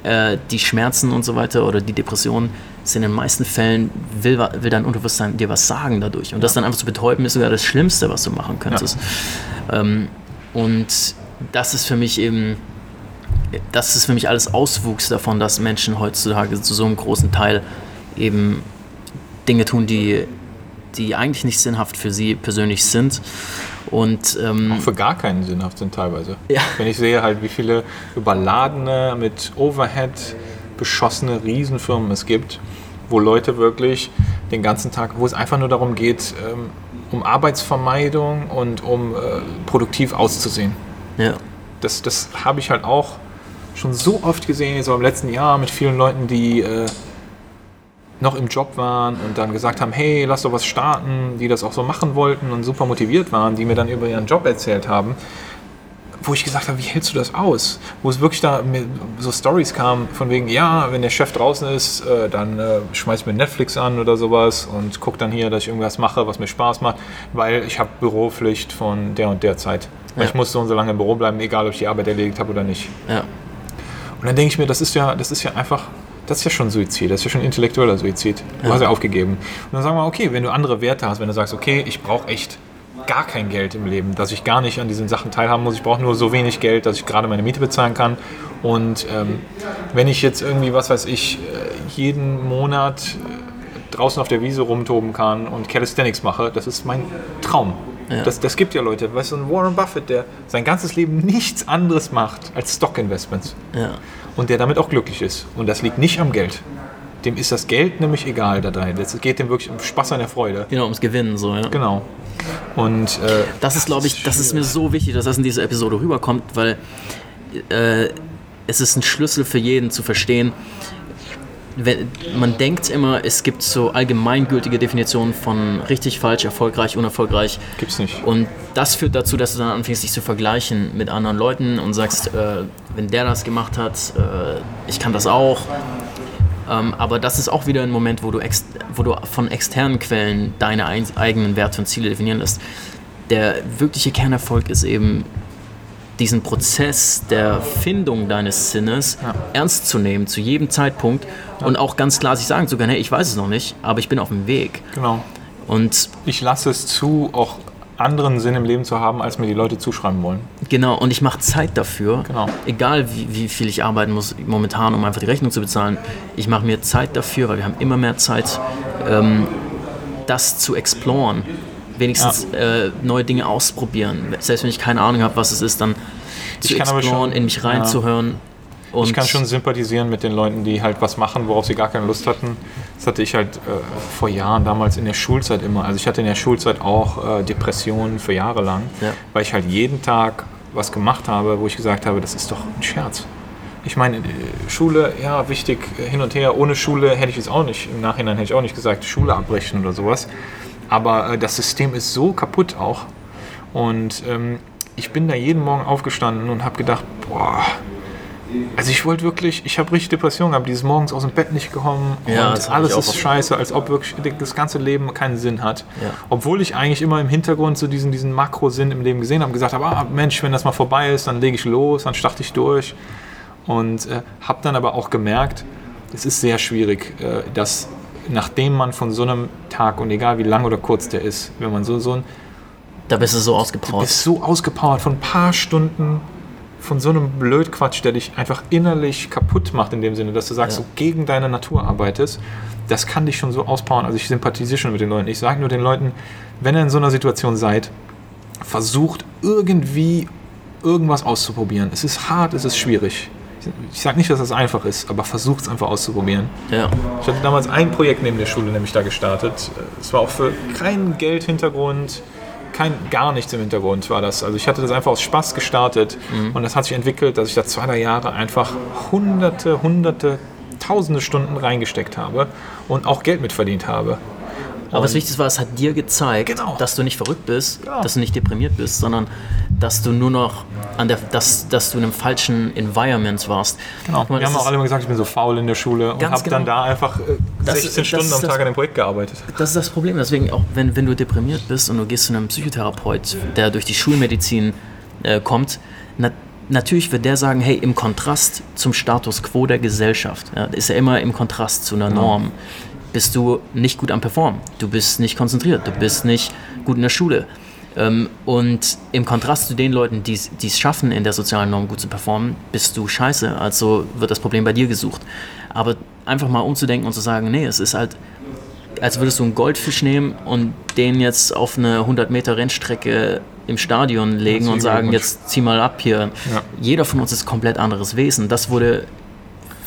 äh, die Schmerzen und so weiter oder die Depressionen sind in den meisten Fällen, will, will dein Unterbewusstsein dir was sagen dadurch. Und das dann einfach zu betäuben, ist sogar das Schlimmste, was du machen könntest. Ja. Ähm, und das ist für mich eben, das ist für mich alles Auswuchs davon, dass Menschen heutzutage zu so einem großen Teil eben Dinge tun, die, die eigentlich nicht sinnhaft für sie persönlich sind und, ähm, Auch für gar keinen sinnhaft sind teilweise. Ja. Wenn ich sehe halt, wie viele überladene, mit Overhead beschossene Riesenfirmen es gibt, wo Leute wirklich den ganzen Tag, wo es einfach nur darum geht, ähm, um Arbeitsvermeidung und um äh, produktiv auszusehen. Ja. Das, das habe ich halt auch schon so oft gesehen, jetzt auch im letzten Jahr mit vielen Leuten, die äh, noch im Job waren und dann gesagt haben, hey, lass doch was starten, die das auch so machen wollten und super motiviert waren, die mir dann über ihren Job erzählt haben, wo ich gesagt habe, wie hältst du das aus? Wo es wirklich da so Stories kamen von wegen, ja, wenn der Chef draußen ist, äh, dann äh, schmeiß mir Netflix an oder sowas und guck dann hier, dass ich irgendwas mache, was mir Spaß macht, weil ich habe Büropflicht von der und der Zeit. Ja. Ich muss so und so lange im Büro bleiben, egal ob ich die Arbeit erledigt habe oder nicht. Ja. Und dann denke ich mir, das ist ja, das ist ja einfach das ist ja schon Suizid, das ist ja schon intellektueller Suizid. Du ja. hast ja aufgegeben. Und dann sagen wir, okay, wenn du andere Werte hast, wenn du sagst, okay, ich brauche echt gar kein Geld im Leben, dass ich gar nicht an diesen Sachen teilhaben muss, ich brauche nur so wenig Geld, dass ich gerade meine Miete bezahlen kann. Und ähm, wenn ich jetzt irgendwie, was weiß ich, äh, jeden Monat äh, draußen auf der Wiese rumtoben kann und Calisthenics mache, das ist mein Traum. Ja. Das, das gibt ja Leute, weißt du, ein Warren Buffett, der sein ganzes Leben nichts anderes macht als Stock-Investments. Ja und der damit auch glücklich ist. Und das liegt nicht am Geld. Dem ist das Geld nämlich egal da drin. Es geht dem wirklich um Spaß an der Freude. Genau, ums Gewinnen, so, ja. Genau. Und äh, das ist, glaube ich, das ist mir so wichtig, dass das in dieser Episode rüberkommt, weil äh, es ist ein Schlüssel für jeden zu verstehen, man denkt immer, es gibt so allgemeingültige Definitionen von richtig, falsch, erfolgreich, unerfolgreich. Gibt's nicht. Und das führt dazu, dass du dann anfängst, dich zu vergleichen mit anderen Leuten und sagst, äh, wenn der das gemacht hat, äh, ich kann das auch. Ähm, aber das ist auch wieder ein Moment, wo du, wo du von externen Quellen deine eigenen Werte und Ziele definieren lässt. Der wirkliche Kernerfolg ist eben diesen Prozess der Findung deines Sinnes ja. ernst zu nehmen, zu jedem Zeitpunkt ja. und auch ganz klar sich sagen zu können, hey, ich weiß es noch nicht, aber ich bin auf dem Weg. Genau. Und ich lasse es zu, auch anderen Sinn im Leben zu haben, als mir die Leute zuschreiben wollen. Genau, und ich mache Zeit dafür. Genau. Egal wie, wie, viel ich arbeiten muss momentan, um einfach die Rechnung zu bezahlen. Ich mache mir Zeit dafür, weil wir haben immer mehr Zeit, ähm, das zu exploren wenigstens ja. äh, neue Dinge ausprobieren. Selbst wenn ich keine Ahnung habe, was es ist, dann zu exploren, in mich reinzuhören. Ja. ich kann schon sympathisieren mit den Leuten, die halt was machen, worauf sie gar keine Lust hatten. Das hatte ich halt äh, vor Jahren, damals in der Schulzeit immer. Also ich hatte in der Schulzeit auch äh, Depressionen für Jahre lang, ja. weil ich halt jeden Tag was gemacht habe, wo ich gesagt habe, das ist doch ein Scherz. Ich meine, äh, Schule, ja, wichtig, hin und her. Ohne Schule hätte ich es auch nicht, im Nachhinein hätte ich auch nicht gesagt, Schule abbrechen oder sowas. Aber äh, das System ist so kaputt auch. Und ähm, ich bin da jeden Morgen aufgestanden und habe gedacht, boah, also ich wollte wirklich, ich habe richtig Depression gehabt, dieses morgens aus dem Bett nicht gekommen ja, und alles ist scheiße, als ob wirklich das ganze Leben keinen Sinn hat. Ja. Obwohl ich eigentlich immer im Hintergrund so diesen, diesen Makrosinn im Leben gesehen habe, gesagt habe, ah Mensch, wenn das mal vorbei ist, dann lege ich los, dann starte ich durch. Und äh, habe dann aber auch gemerkt, es ist sehr schwierig, äh, das nachdem man von so einem Tag und egal wie lang oder kurz der ist, wenn man so so ein da bist du so ausgepowert. Du bist so ausgepowert von ein paar Stunden von so einem Blödquatsch, der dich einfach innerlich kaputt macht, in dem Sinne, dass du sagst, ja. du gegen deine Natur arbeitest, das kann dich schon so auspowern. Also ich sympathisiere schon mit den Leuten. Ich sage nur den Leuten, wenn ihr in so einer Situation seid, versucht irgendwie irgendwas auszuprobieren. Es ist hart, es ist schwierig. Ich sage nicht, dass das einfach ist, aber versucht es einfach auszuprobieren. Ja. Ich hatte damals ein Projekt neben der Schule nämlich da gestartet. Es war auch für keinen Geldhintergrund, kein gar nichts im Hintergrund war das. Also ich hatte das einfach aus Spaß gestartet mhm. und das hat sich entwickelt, dass ich da zwei, drei Jahre einfach hunderte, hunderte, tausende Stunden reingesteckt habe und auch Geld mitverdient habe. Aber was wichtig war, es hat dir gezeigt, genau. dass du nicht verrückt bist, genau. dass du nicht deprimiert bist, sondern dass du nur noch an der, dass, dass du in einem falschen Environment warst. Genau. Wir haben auch alle immer gesagt, ich bin so faul in der Schule und habe genau. dann da einfach äh, 16 das, Stunden das am Tag an dem Projekt gearbeitet. Das ist das Problem. Deswegen auch, wenn, wenn du deprimiert bist und du gehst zu einem Psychotherapeut, der durch die Schulmedizin äh, kommt, na, natürlich wird der sagen, hey, im Kontrast zum Status quo der Gesellschaft, ja, ist er immer im Kontrast zu einer Norm bist du nicht gut am Performen. Du bist nicht konzentriert, du bist nicht gut in der Schule. Ähm, und im Kontrast zu den Leuten, die es schaffen, in der sozialen Norm gut zu performen, bist du scheiße. Also wird das Problem bei dir gesucht. Aber einfach mal umzudenken und zu sagen, nee, es ist halt, als würdest du einen Goldfisch nehmen und den jetzt auf eine 100 Meter Rennstrecke im Stadion legen und sagen, jetzt zieh mal ab hier. Ja. Jeder von uns ist komplett anderes Wesen. Das wurde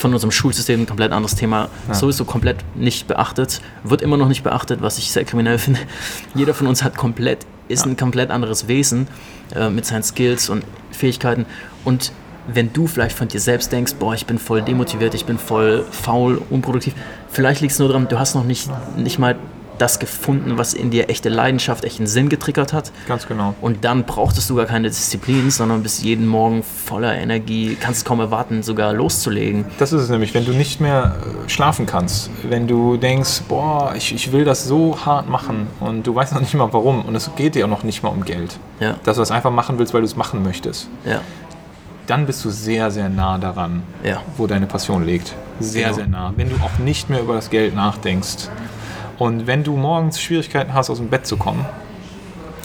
von unserem Schulsystem ein komplett anderes Thema, ja. sowieso komplett nicht beachtet, wird immer noch nicht beachtet, was ich sehr kriminell finde. *laughs* Jeder von uns hat komplett, ist ja. ein komplett anderes Wesen äh, mit seinen Skills und Fähigkeiten und wenn du vielleicht von dir selbst denkst, boah, ich bin voll demotiviert, ich bin voll faul, unproduktiv, vielleicht liegt es nur daran, du hast noch nicht, nicht mal das gefunden, was in dir echte Leidenschaft, echten Sinn getriggert hat. Ganz genau. Und dann brauchtest du gar keine Disziplin, sondern bist jeden Morgen voller Energie, kannst kaum erwarten, sogar loszulegen. Das ist es nämlich, wenn du nicht mehr äh, schlafen kannst, wenn du denkst, boah, ich, ich will das so hart machen und du weißt noch nicht mal warum und es geht dir auch noch nicht mal um Geld. Ja. Dass du das einfach machen willst, weil du es machen möchtest. Ja dann bist du sehr, sehr nah daran, ja. wo deine Passion liegt. Sehr, genau. sehr nah. Wenn du auch nicht mehr über das Geld nachdenkst, und wenn du morgens Schwierigkeiten hast, aus dem Bett zu kommen,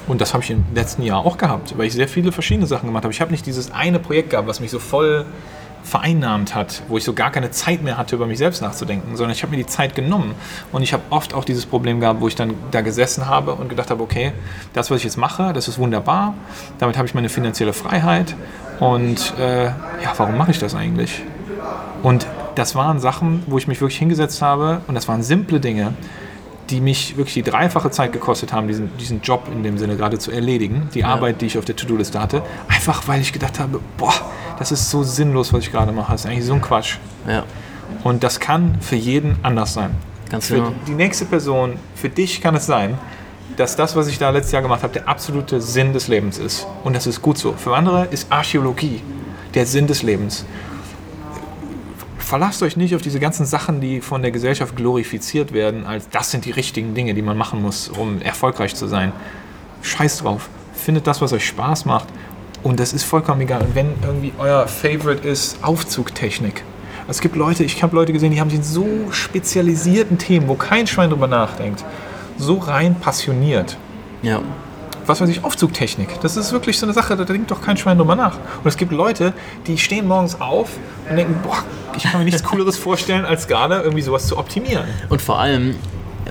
und das habe ich im letzten Jahr auch gehabt, weil ich sehr viele verschiedene Sachen gemacht habe. Ich habe nicht dieses eine Projekt gehabt, was mich so voll vereinnahmt hat, wo ich so gar keine Zeit mehr hatte, über mich selbst nachzudenken, sondern ich habe mir die Zeit genommen. Und ich habe oft auch dieses Problem gehabt, wo ich dann da gesessen habe und gedacht habe, okay, das, was ich jetzt mache, das ist wunderbar, damit habe ich meine finanzielle Freiheit und äh, ja, warum mache ich das eigentlich? Und das waren Sachen, wo ich mich wirklich hingesetzt habe und das waren simple Dinge, die mich wirklich die dreifache Zeit gekostet haben, diesen, diesen Job in dem Sinne gerade zu erledigen, die ja. Arbeit, die ich auf der To-Do-Liste hatte, einfach weil ich gedacht habe, boah, das ist so sinnlos, was ich gerade mache, das ist eigentlich so ein Quatsch. Ja. Und das kann für jeden anders sein. Ganz für genau. die nächste Person, für dich kann es sein, dass das, was ich da letztes Jahr gemacht habe, der absolute Sinn des Lebens ist. Und das ist gut so. Für andere ist Archäologie der Sinn des Lebens verlasst euch nicht auf diese ganzen Sachen, die von der Gesellschaft glorifiziert werden, als das sind die richtigen Dinge, die man machen muss, um erfolgreich zu sein. Scheiß drauf. Findet das, was euch Spaß macht. Und das ist vollkommen egal. Und wenn irgendwie euer Favorite ist Aufzugtechnik. Es gibt Leute, ich habe Leute gesehen, die haben sich in so spezialisierten Themen, wo kein Schwein drüber nachdenkt, so rein passioniert. Ja was weiß ich, Aufzugtechnik. Das ist wirklich so eine Sache, da denkt doch kein Schwein drüber nach. Und es gibt Leute, die stehen morgens auf und denken, boah, ich kann mir nichts Cooleres vorstellen, als gerade irgendwie sowas zu optimieren. Und vor allem,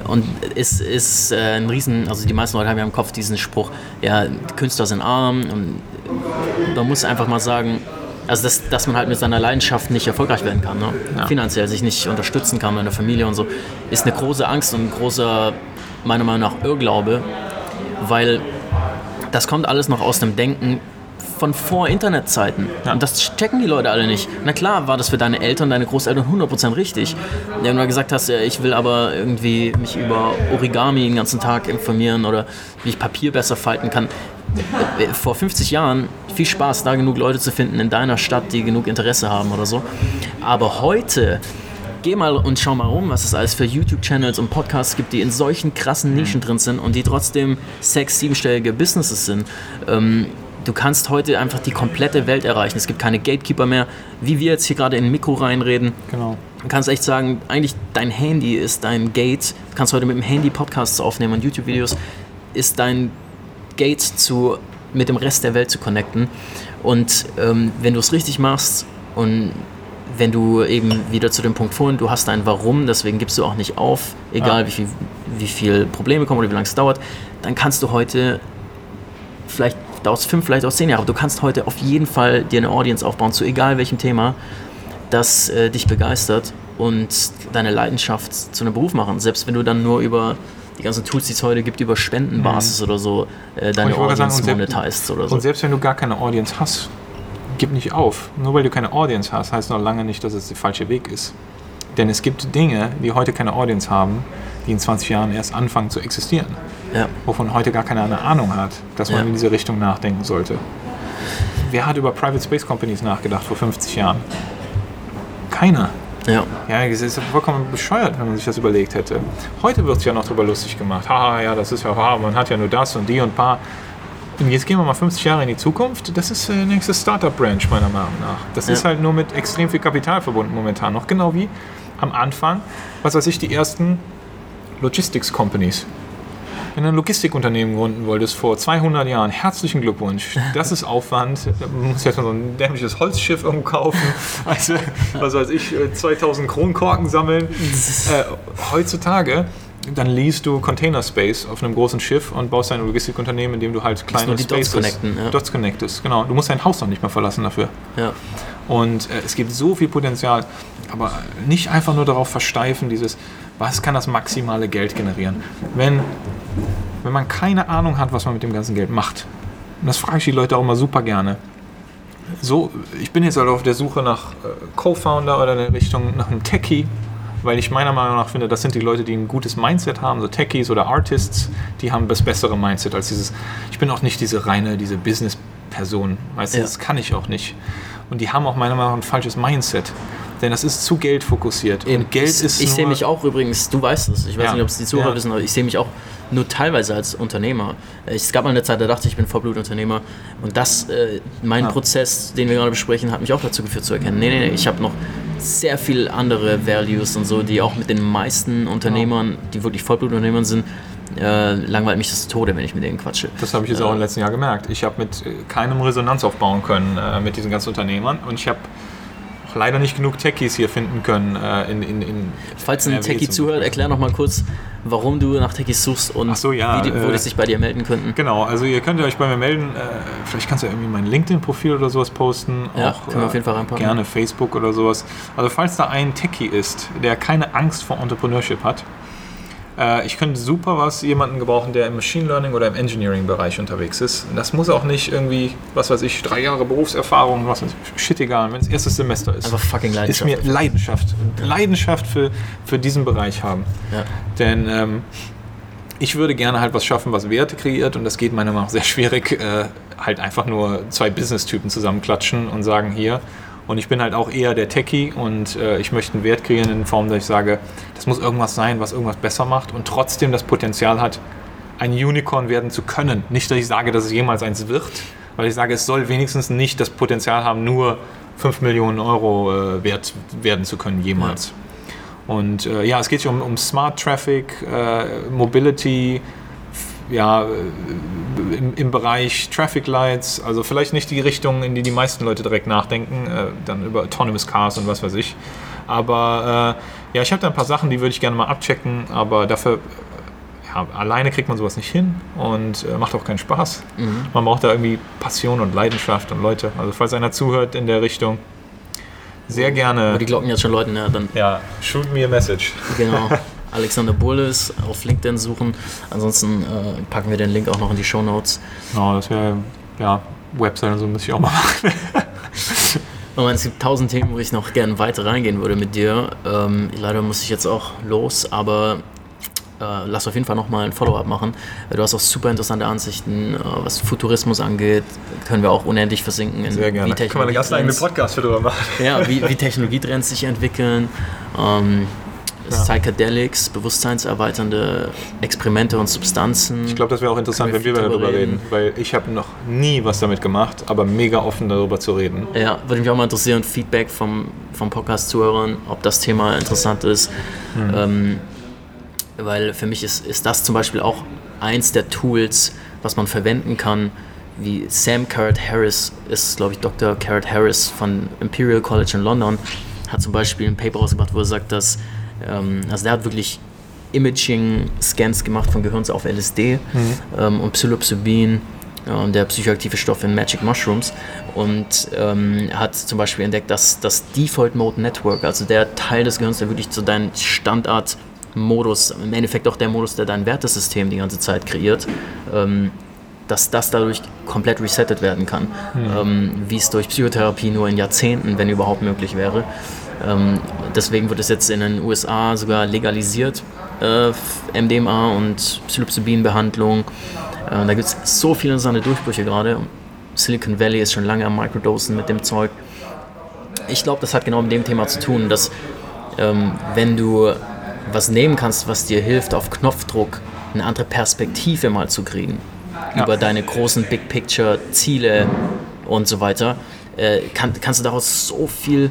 und es ist äh, ein Riesen, also die meisten Leute haben ja im Kopf diesen Spruch, ja, Künstler sind arm und man muss einfach mal sagen, also dass, dass man halt mit seiner Leidenschaft nicht erfolgreich werden kann, ne? ja. finanziell sich nicht unterstützen kann in der Familie und so, ist eine große Angst und ein großer, meiner Meinung nach, Irrglaube, weil das kommt alles noch aus dem Denken von vor Internetzeiten. Ja. Und das checken die Leute alle nicht. Na klar, war das für deine Eltern, deine Großeltern 100% richtig. Wenn du gesagt hast, ich will aber irgendwie mich über Origami den ganzen Tag informieren oder wie ich Papier besser falten kann. Vor 50 Jahren viel Spaß, da genug Leute zu finden in deiner Stadt, die genug Interesse haben oder so. Aber heute geh mal und schau mal rum, was es alles für YouTube-Channels und Podcasts gibt, die in solchen krassen mhm. Nischen drin sind und die trotzdem sechs, siebenstellige Businesses sind. Ähm, du kannst heute einfach die komplette Welt erreichen. Es gibt keine Gatekeeper mehr, wie wir jetzt hier gerade in ein Mikro reinreden. Genau. Du kannst echt sagen, eigentlich dein Handy ist dein Gate. Du kannst heute mit dem Handy Podcasts aufnehmen und YouTube-Videos. Ist dein Gate zu mit dem Rest der Welt zu connecten. Und ähm, wenn du es richtig machst und wenn du eben wieder zu dem Punkt vorhin, du hast ein Warum, deswegen gibst du auch nicht auf, egal ja. wie, viel, wie viel Probleme kommen oder wie lange es dauert, dann kannst du heute, vielleicht dauert es fünf, vielleicht auch zehn Jahre, aber du kannst heute auf jeden Fall dir eine Audience aufbauen, zu egal welchem Thema, das äh, dich begeistert und deine Leidenschaft zu einem Beruf machen. Selbst wenn du dann nur über die ganzen Tools, die es heute gibt, über Spendenbasis mhm. oder so, äh, deine Audience sagen, monetized oder so. Und selbst wenn du gar keine Audience hast, gib nicht auf. Nur weil du keine Audience hast, heißt noch lange nicht, dass es der falsche Weg ist. Denn es gibt Dinge, die heute keine Audience haben, die in 20 Jahren erst anfangen zu existieren. Ja. Wovon heute gar keiner eine Ahnung hat, dass man ja. in diese Richtung nachdenken sollte. Wer hat über Private Space Companies nachgedacht vor 50 Jahren? Keiner. Ja. Ja, es ist vollkommen bescheuert, wenn man sich das überlegt hätte. Heute wird es ja noch darüber lustig gemacht. Haha, ja, das ist ja, haha, man hat ja nur das und die und paar. Und jetzt gehen wir mal 50 Jahre in die Zukunft. Das ist der äh, nächste Startup-Branch, meiner Meinung nach. Das ja. ist halt nur mit extrem viel Kapital verbunden momentan noch. Genau wie am Anfang, was weiß ich, die ersten Logistics-Companies. Wenn du ein Logistikunternehmen gründen wolltest vor 200 Jahren, herzlichen Glückwunsch. Das ist Aufwand. Man muss jetzt mal so ein dämliches Holzschiff irgendwo kaufen. *laughs* Also, was weiß ich, 2000 äh, Kronkorken sammeln. Äh, heutzutage dann liest du Container Space auf einem großen Schiff und baust ein Logistikunternehmen, in dem du halt kleine die Spaces Dots connecten, ja. Dots connectest. Genau. Du musst dein Haus noch nicht mehr verlassen dafür. Ja. Und äh, es gibt so viel Potenzial, aber nicht einfach nur darauf versteifen, dieses, was kann das maximale Geld generieren. Wenn, wenn man keine Ahnung hat, was man mit dem ganzen Geld macht, und das frage ich die Leute auch immer super gerne. So, ich bin jetzt halt auf der Suche nach äh, Co-Founder oder in der Richtung nach einem Techie, weil ich meiner Meinung nach finde, das sind die Leute, die ein gutes Mindset haben, so Techies oder Artists, die haben das bessere Mindset als dieses. Ich bin auch nicht diese reine, diese Business-Person, weißt du, ja. das kann ich auch nicht. Und die haben auch meiner Meinung nach ein falsches Mindset. Denn das ist zu Geld fokussiert. Eben. Und Geld ich, ist. Ich sehe mich auch übrigens, du weißt es, ich weiß ja. nicht, ob es die Zuhörer ja. wissen, aber ich sehe mich auch nur teilweise als Unternehmer. Es gab mal eine Zeit, da dachte ich, ich bin Vollblutunternehmer. Und das, äh, mein ja. Prozess, den wir gerade besprechen, hat mich auch dazu geführt zu erkennen, nee, nee, nee, ich habe noch sehr viele andere Values und so, die auch mit den meisten Unternehmern, die wirklich Vollblutunternehmern sind, äh, langweilt mich das Tode, wenn ich mit denen quatsche. Das habe ich jetzt äh, auch im letzten Jahr gemerkt. Ich habe mit äh, keinem Resonanz aufbauen können äh, mit diesen ganzen Unternehmern und ich habe leider nicht genug Techies hier finden können. Äh, in, in, in Falls ein Techie zuhört, erklär noch mal kurz, warum du nach Techies suchst und so, ja, die, wo äh, die sich bei dir melden könnten. Genau, also ihr könnt euch bei mir melden. Äh, vielleicht kannst du irgendwie mein LinkedIn-Profil oder sowas posten. Ja, auch, können wir auf jeden Fall reinpacken. Gerne Facebook oder sowas. Also falls da ein Techie ist, der keine Angst vor Entrepreneurship hat, äh, ich könnte super was jemanden gebrauchen, der im Machine Learning oder im Engineering-Bereich unterwegs ist. Das muss auch nicht irgendwie, was weiß ich, drei Jahre Berufserfahrung, was weiß ich, shit egal, wenn es erstes Semester ist. Einfach fucking Leidenschaft. Ist mir Leidenschaft. Leidenschaft für, für diesen Bereich haben. Ja. Denn ähm, ich würde gerne halt was schaffen, was Werte kreiert und das geht meiner Meinung nach sehr schwierig, äh, halt einfach nur zwei Business-Typen zusammenklatschen und sagen, hier, und ich bin halt auch eher der Techie und äh, ich möchte einen Wert kreieren in Form, dass ich sage, das muss irgendwas sein, was irgendwas besser macht und trotzdem das Potenzial hat, ein Unicorn werden zu können. Nicht, dass ich sage, dass es jemals eins wird, weil ich sage, es soll wenigstens nicht das Potenzial haben, nur 5 Millionen Euro äh, wert werden zu können, jemals. Ja. Und äh, ja, es geht hier um, um Smart Traffic, äh, Mobility, ja, äh, im, im, Bereich Traffic Lights, also vielleicht nicht die Richtung, in die die meisten Leute direkt nachdenken, äh, dann über Autonomous Cars und was weiß ich. Aber äh, ja, ich habe da ein paar Sachen, die würde ich gerne mal abchecken, aber dafür, äh, ja, alleine kriegt man sowas nicht hin und äh, macht auch keinen Spaß. Mhm. Man braucht da irgendwie Passion und Leidenschaft und Leute. Also falls einer zuhört in der Richtung, sehr gerne. Aber die Glocken jetzt schon läuten, ja, dann. Ja, shoot me a message. Genau. *laughs* Alexander Bullis auf LinkedIn suchen. Ansonsten äh, packen wir den Link auch noch in die Show Notes. Genau, das wäre, ja, Website und so muss ich auch mal machen. Und es gibt tausend Themen, wo ich noch gerne weiter reingehen würde mit dir. Ähm, leider muss ich jetzt auch los, aber äh, lass auf jeden Fall nochmal ein Follow-up machen. Du hast auch super interessante Ansichten, äh, was Futurismus angeht. Können wir auch unendlich versinken. In, Sehr gerne. Wie Können wir einen ganz eigenen Podcast für drüber machen. Ja, wie, wie Technologietrends sich entwickeln. Ähm, ja. Psychedelics, bewusstseinserweiternde Experimente und Substanzen. Ich glaube, das wäre auch interessant, wenn wir darüber reden. reden, weil ich habe noch nie was damit gemacht, aber mega offen darüber zu reden. Ja, würde mich auch mal interessieren, Feedback vom, vom Podcast-Zuhörern, ob das Thema interessant ist. Mhm. Ähm, weil für mich ist, ist das zum Beispiel auch eins der Tools, was man verwenden kann, wie Sam Carrot Harris ist, glaube ich, Dr. Carrot Harris von Imperial College in London, hat zum Beispiel ein Paper rausgebracht, wo er sagt, dass, ähm, also der hat wirklich Imaging-Scans gemacht von Gehirns auf LSD mhm. ähm, und Psilocybin, äh, der psychoaktive Stoff in Magic Mushrooms und ähm, hat zum Beispiel entdeckt, dass das Default Mode Network, also der Teil des Gehirns, der wirklich zu deinem Standardmodus, im Endeffekt auch der Modus, der dein Wertesystem die ganze Zeit kreiert, ähm, dass das dadurch komplett resettet werden kann, mhm. ähm, wie es durch Psychotherapie nur in Jahrzehnten, wenn überhaupt möglich wäre. Ähm, deswegen wird es jetzt in den USA sogar legalisiert, äh, MDMA und Psilocybin-Behandlung. Äh, da gibt es so viele interessante Durchbrüche gerade. Silicon Valley ist schon lange am Microdosen mit dem Zeug. Ich glaube, das hat genau mit dem Thema zu tun, dass ähm, wenn du was nehmen kannst, was dir hilft, auf Knopfdruck eine andere Perspektive mal zu kriegen, ja. über deine großen Big Picture Ziele und so weiter, äh, kann, kannst du daraus so viel,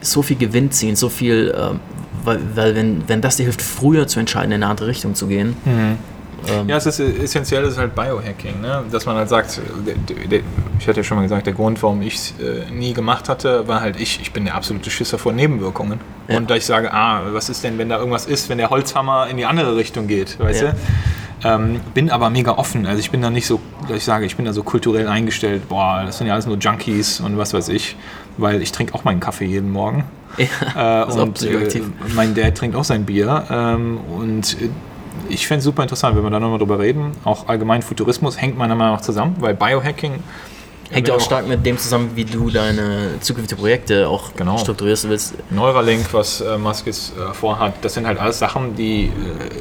so viel Gewinn ziehen, so viel, äh, weil, weil wenn, wenn das dir hilft, früher zu entscheiden, in eine andere Richtung zu gehen. Mhm. Ähm ja, es ist essentiell, ist halt Biohacking, ne? dass man halt sagt, ich hatte ja schon mal gesagt, der Grund, warum ich es äh, nie gemacht hatte, war halt ich, ich bin der absolute Schisser vor Nebenwirkungen. Ja. Und da ich sage, ah, was ist denn, wenn da irgendwas ist, wenn der Holzhammer in die andere Richtung geht, weißt ja. du? Ähm, bin aber mega offen. Also ich bin da nicht so, dass ich sage, ich bin da so kulturell eingestellt, boah, das sind ja alles nur Junkies und was weiß ich, weil ich trinke auch meinen Kaffee jeden Morgen. Ja, äh, *laughs* und äh, mein Dad trinkt auch sein Bier. Ähm, und äh, ich fände es super interessant, wenn wir da nochmal drüber reden. Auch allgemein Futurismus hängt meiner Meinung nach zusammen, weil Biohacking Hängt ja auch stark mit dem zusammen, wie du deine zukünftigen Projekte auch genau. strukturierst willst. Neuralink, was äh, Musk jetzt äh, vorhat, das sind halt alles Sachen, die, äh,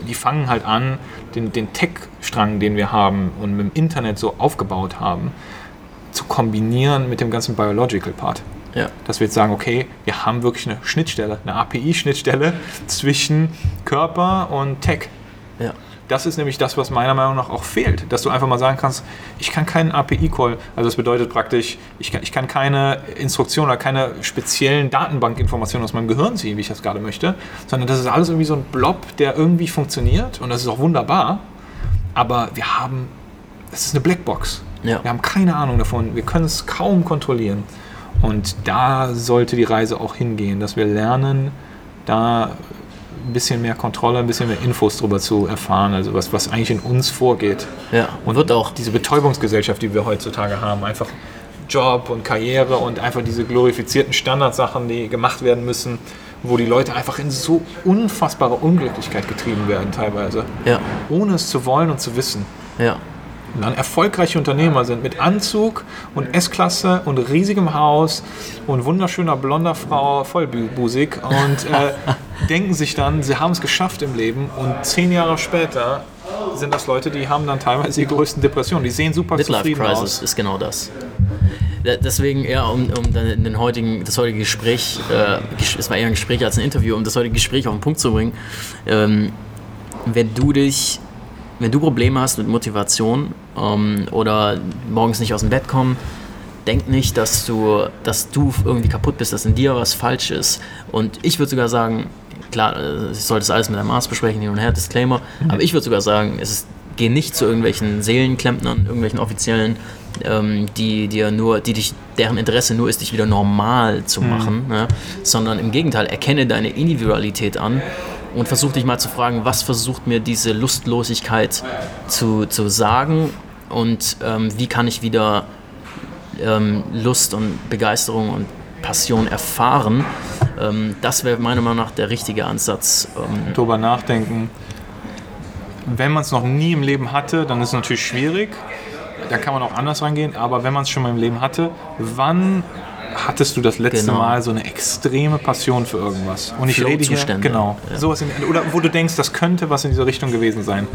die fangen halt an, den, den Tech-Strang, den wir haben und mit dem Internet so aufgebaut haben, zu kombinieren mit dem ganzen Biological-Part. Ja. Dass wir jetzt sagen, okay, wir haben wirklich eine Schnittstelle, eine API-Schnittstelle zwischen Körper und Tech. Ja. Das ist nämlich das, was meiner Meinung nach auch fehlt. Dass du einfach mal sagen kannst, ich kann keinen API-Call, also das bedeutet praktisch, ich kann, ich kann keine Instruktion oder keine speziellen Datenbankinformationen aus meinem Gehirn ziehen, wie ich das gerade möchte, sondern das ist alles irgendwie so ein Blob, der irgendwie funktioniert und das ist auch wunderbar. Aber wir haben, das ist eine Blackbox. Ja. Wir haben keine Ahnung davon. Wir können es kaum kontrollieren. Und da sollte die Reise auch hingehen, dass wir lernen, da ein bisschen mehr Kontrolle, ein bisschen mehr Infos darüber zu erfahren, also was, was eigentlich in uns vorgeht. Ja, und wird auch diese Betäubungsgesellschaft, die wir heutzutage haben, einfach Job und Karriere und einfach diese glorifizierten Standardsachen, die gemacht werden müssen, wo die Leute einfach in so unfassbare Unglücklichkeit getrieben werden teilweise, ja. ohne es zu wollen und zu wissen. Ja dann erfolgreiche Unternehmer sind mit Anzug und S-Klasse und riesigem Haus und wunderschöner blonder Frau, vollbusig und äh, *laughs* denken sich dann, sie haben es geschafft im Leben und zehn Jahre später sind das Leute, die haben dann teilweise die größten Depressionen. Die sehen super Midlife zufrieden Crisis aus. ist genau das. Deswegen, ja, um, um den heutigen, das heutige Gespräch, äh, es war eher ein Gespräch als ein Interview, um das heutige Gespräch auf den Punkt zu bringen, ähm, wenn du dich wenn du Probleme hast mit Motivation ähm, oder morgens nicht aus dem Bett kommen, denk nicht, dass du, dass du irgendwie kaputt bist, dass in dir was falsch ist. Und ich würde sogar sagen, klar, äh, ich sollte das alles mit einem Arzt besprechen, hin und her, Disclaimer, mhm. aber ich würde sogar sagen, es ist, geh nicht zu irgendwelchen Seelenklempnern, irgendwelchen offiziellen, ähm, die dir nur, die dich, deren Interesse nur ist, dich wieder normal zu mhm. machen, mhm. ne? sondern im Gegenteil, erkenne deine Individualität an und versuch dich mal zu fragen, was versucht mir diese Lustlosigkeit zu, zu sagen und ähm, wie kann ich wieder ähm, Lust und Begeisterung und Passion erfahren. Ähm, das wäre meiner Meinung nach der richtige Ansatz. Ähm, Darüber nachdenken. Wenn man es noch nie im Leben hatte, dann ist es natürlich schwierig. Da kann man auch anders rangehen. Aber wenn man es schon mal im Leben hatte, wann hattest du das letzte genau. Mal so eine extreme Passion für irgendwas? Und ich rede hier, genau, ja. sowas in, oder wo du denkst, das könnte was in dieser Richtung gewesen sein.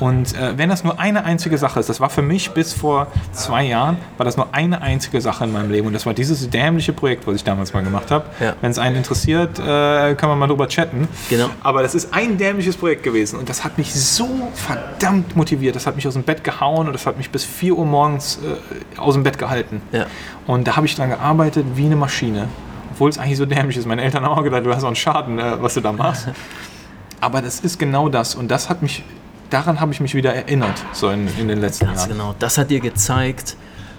Und äh, wenn das nur eine einzige Sache ist, das war für mich bis vor zwei Jahren, war das nur eine einzige Sache in meinem Leben. Und das war dieses dämliche Projekt, was ich damals mal gemacht habe. Ja. Wenn es einen interessiert, äh, kann man mal drüber chatten. Genau. Aber das ist ein dämliches Projekt gewesen. Und das hat mich so verdammt motiviert. Das hat mich aus dem Bett gehauen und das hat mich bis 4 Uhr morgens äh, aus dem Bett gehalten. Ja. Und da habe ich dran gearbeitet wie eine Maschine. Obwohl es eigentlich so dämlich ist. Meine Eltern haben auch gedacht, du hast auch einen Schaden, äh, was du da machst. *laughs* Aber das ist genau das. Und das hat mich daran habe ich mich wieder erinnert, so in, in den letzten Ganz Jahren. genau. Das hat dir gezeigt,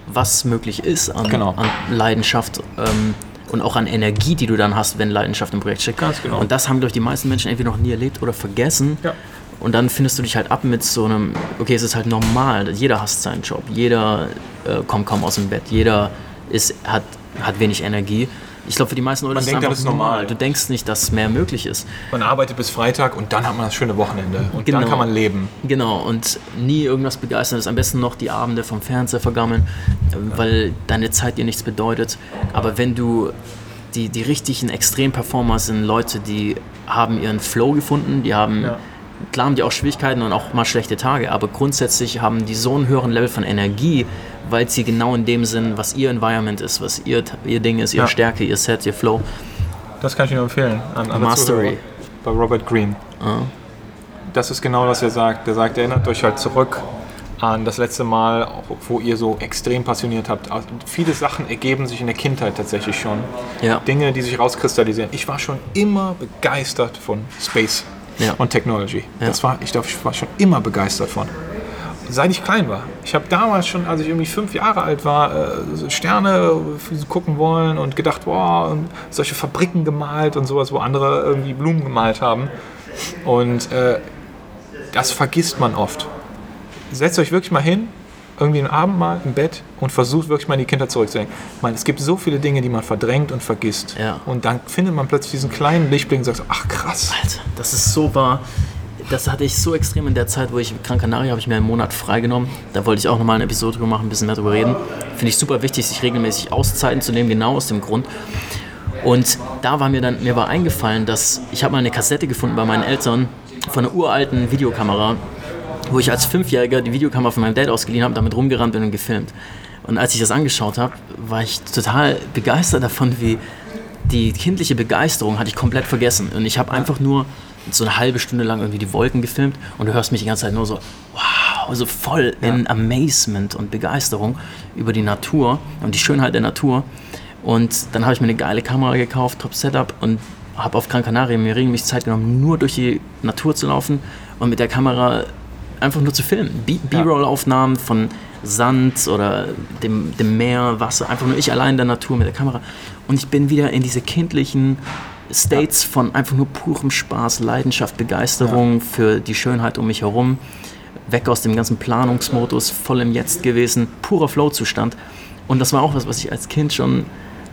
was möglich ist an, Genau. an Leidenschaft ähm, und auch an Energie, die du dann hast, wenn Leidenschaft im Projekt steckt. Ganz genau. Und das haben, glaube ich, die meisten Menschen entweder noch nie erlebt oder vergessen. Ja. Und dann findest du dich halt ab mit so einem, okay, es ist halt normal, jeder hasst seinen Job, jeder äh, kommt kaum aus dem Bett, jeder ist, hat, hat wenig Energie. Ich glaube, für die meisten Leute Man ist denkt, das ist normal. Du denkst nicht, dass mehr möglich ist. Man arbeitet bis Freitag und dann hat man das schöne Wochenende. Und Genau. dann kann man leben. Genau, und nie irgendwas Begeisterndes. Am besten noch die Abende vom Fernseher vergammeln, weil deine Zeit dir nichts bedeutet. Aber wenn du die, die richtigen Extrem-Performer sind Leute, die haben ihren Flow gefunden, die haben, Ja. klar haben die auch Schwierigkeiten und auch mal schlechte Tage, aber grundsätzlich haben die so einen höheren Level von Energie, weil sie genau in dem sind, was ihr Environment ist, was ihr, ihr Ding ist, ihre Ja. Stärke, ihr Set, ihr Flow. Das kann ich nur empfehlen. An, an Mastery. Bei Robert Greene. Ah. Das ist genau, was er sagt. Er sagt, erinnert euch halt zurück an das letzte Mal, wo ihr so extrem passioniert habt. Also viele Sachen ergeben sich in der Kindheit tatsächlich schon. Ja. Dinge, die sich rauskristallisieren. Ich war schon immer begeistert von Space Ja. und Technology. Ja. Das war, ich glaube, ich war schon immer begeistert von. Seit ich klein war. Ich habe damals schon, als ich irgendwie fünf Jahre alt war, äh, Sterne gucken wollen und gedacht, boah, und solche Fabriken gemalt und sowas, wo andere irgendwie Blumen gemalt haben. Und äh, das vergisst man oft. Setzt euch wirklich mal hin, irgendwie einen Abend mal im Bett und versucht wirklich mal in die Kindheit zurückzudenken. Man, es gibt so viele Dinge, die man verdrängt und vergisst. Ja. Und dann findet man plötzlich diesen kleinen Lichtblick und sagt, so, ach krass. Alter, das ist so wahr. Das hatte ich so extrem in der Zeit, wo ich Gran Canaria habe ich mir einen Monat freigenommen. Da wollte ich auch nochmal eine Episode drüber machen, ein bisschen mehr drüber reden. Finde ich super wichtig, sich regelmäßig Auszeiten zu nehmen, genau aus dem Grund. Und da war mir dann, mir war eingefallen, dass ich habe mal eine Kassette gefunden bei meinen Eltern von einer uralten Videokamera, wo ich als Fünfjähriger die Videokamera von meinem Dad ausgeliehen habe, damit rumgerannt bin und gefilmt. Und als ich das angeschaut habe, war ich total begeistert davon, wie die kindliche Begeisterung hatte ich komplett vergessen. Und ich habe einfach nur so eine halbe Stunde lang irgendwie die Wolken gefilmt und du hörst mich die ganze Zeit nur so, wow, so voll in Amazement und Begeisterung über die Natur und die Schönheit der Natur. Und dann habe ich mir eine geile Kamera gekauft, Top Setup und habe auf Gran Canaria mir regelmäßig Zeit genommen, nur durch die Natur zu laufen und mit der Kamera einfach nur zu filmen. B-Roll-Aufnahmen von Sand oder dem, dem Meer, Wasser, einfach nur ich allein in der Natur mit der Kamera. Und ich bin wieder in diese kindlichen States von einfach nur purem Spaß, Leidenschaft, Begeisterung für die Schönheit um mich herum. Weg aus dem ganzen Planungsmodus, voll im Jetzt gewesen, purer Flow-Zustand. Und das war auch was, was ich als Kind schon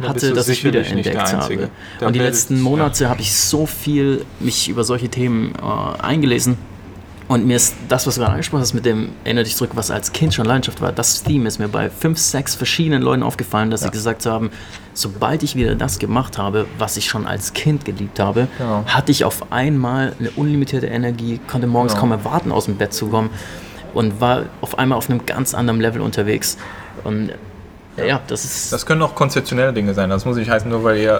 hatte, dass ich wiederentdeckt habe. Und die letzten Monate habe ich so viel mich über solche Themen äh, eingelesen. Und mir ist das, was du gerade angesprochen hast, mit dem Erinnere dich zurück, was als Kind schon Leidenschaft war, das Theme ist mir bei fünf, sechs verschiedenen Leuten aufgefallen, dass sie gesagt haben, sobald ich wieder das gemacht habe, was ich schon als Kind geliebt habe, Genau. hatte ich auf einmal eine unlimitierte Energie, konnte morgens Genau. kaum erwarten, aus dem Bett zu kommen und war auf einmal auf einem ganz anderen Level unterwegs. Und ja, das ist Das können auch konzeptionelle Dinge sein. Das muss nicht heißen, nur weil ihr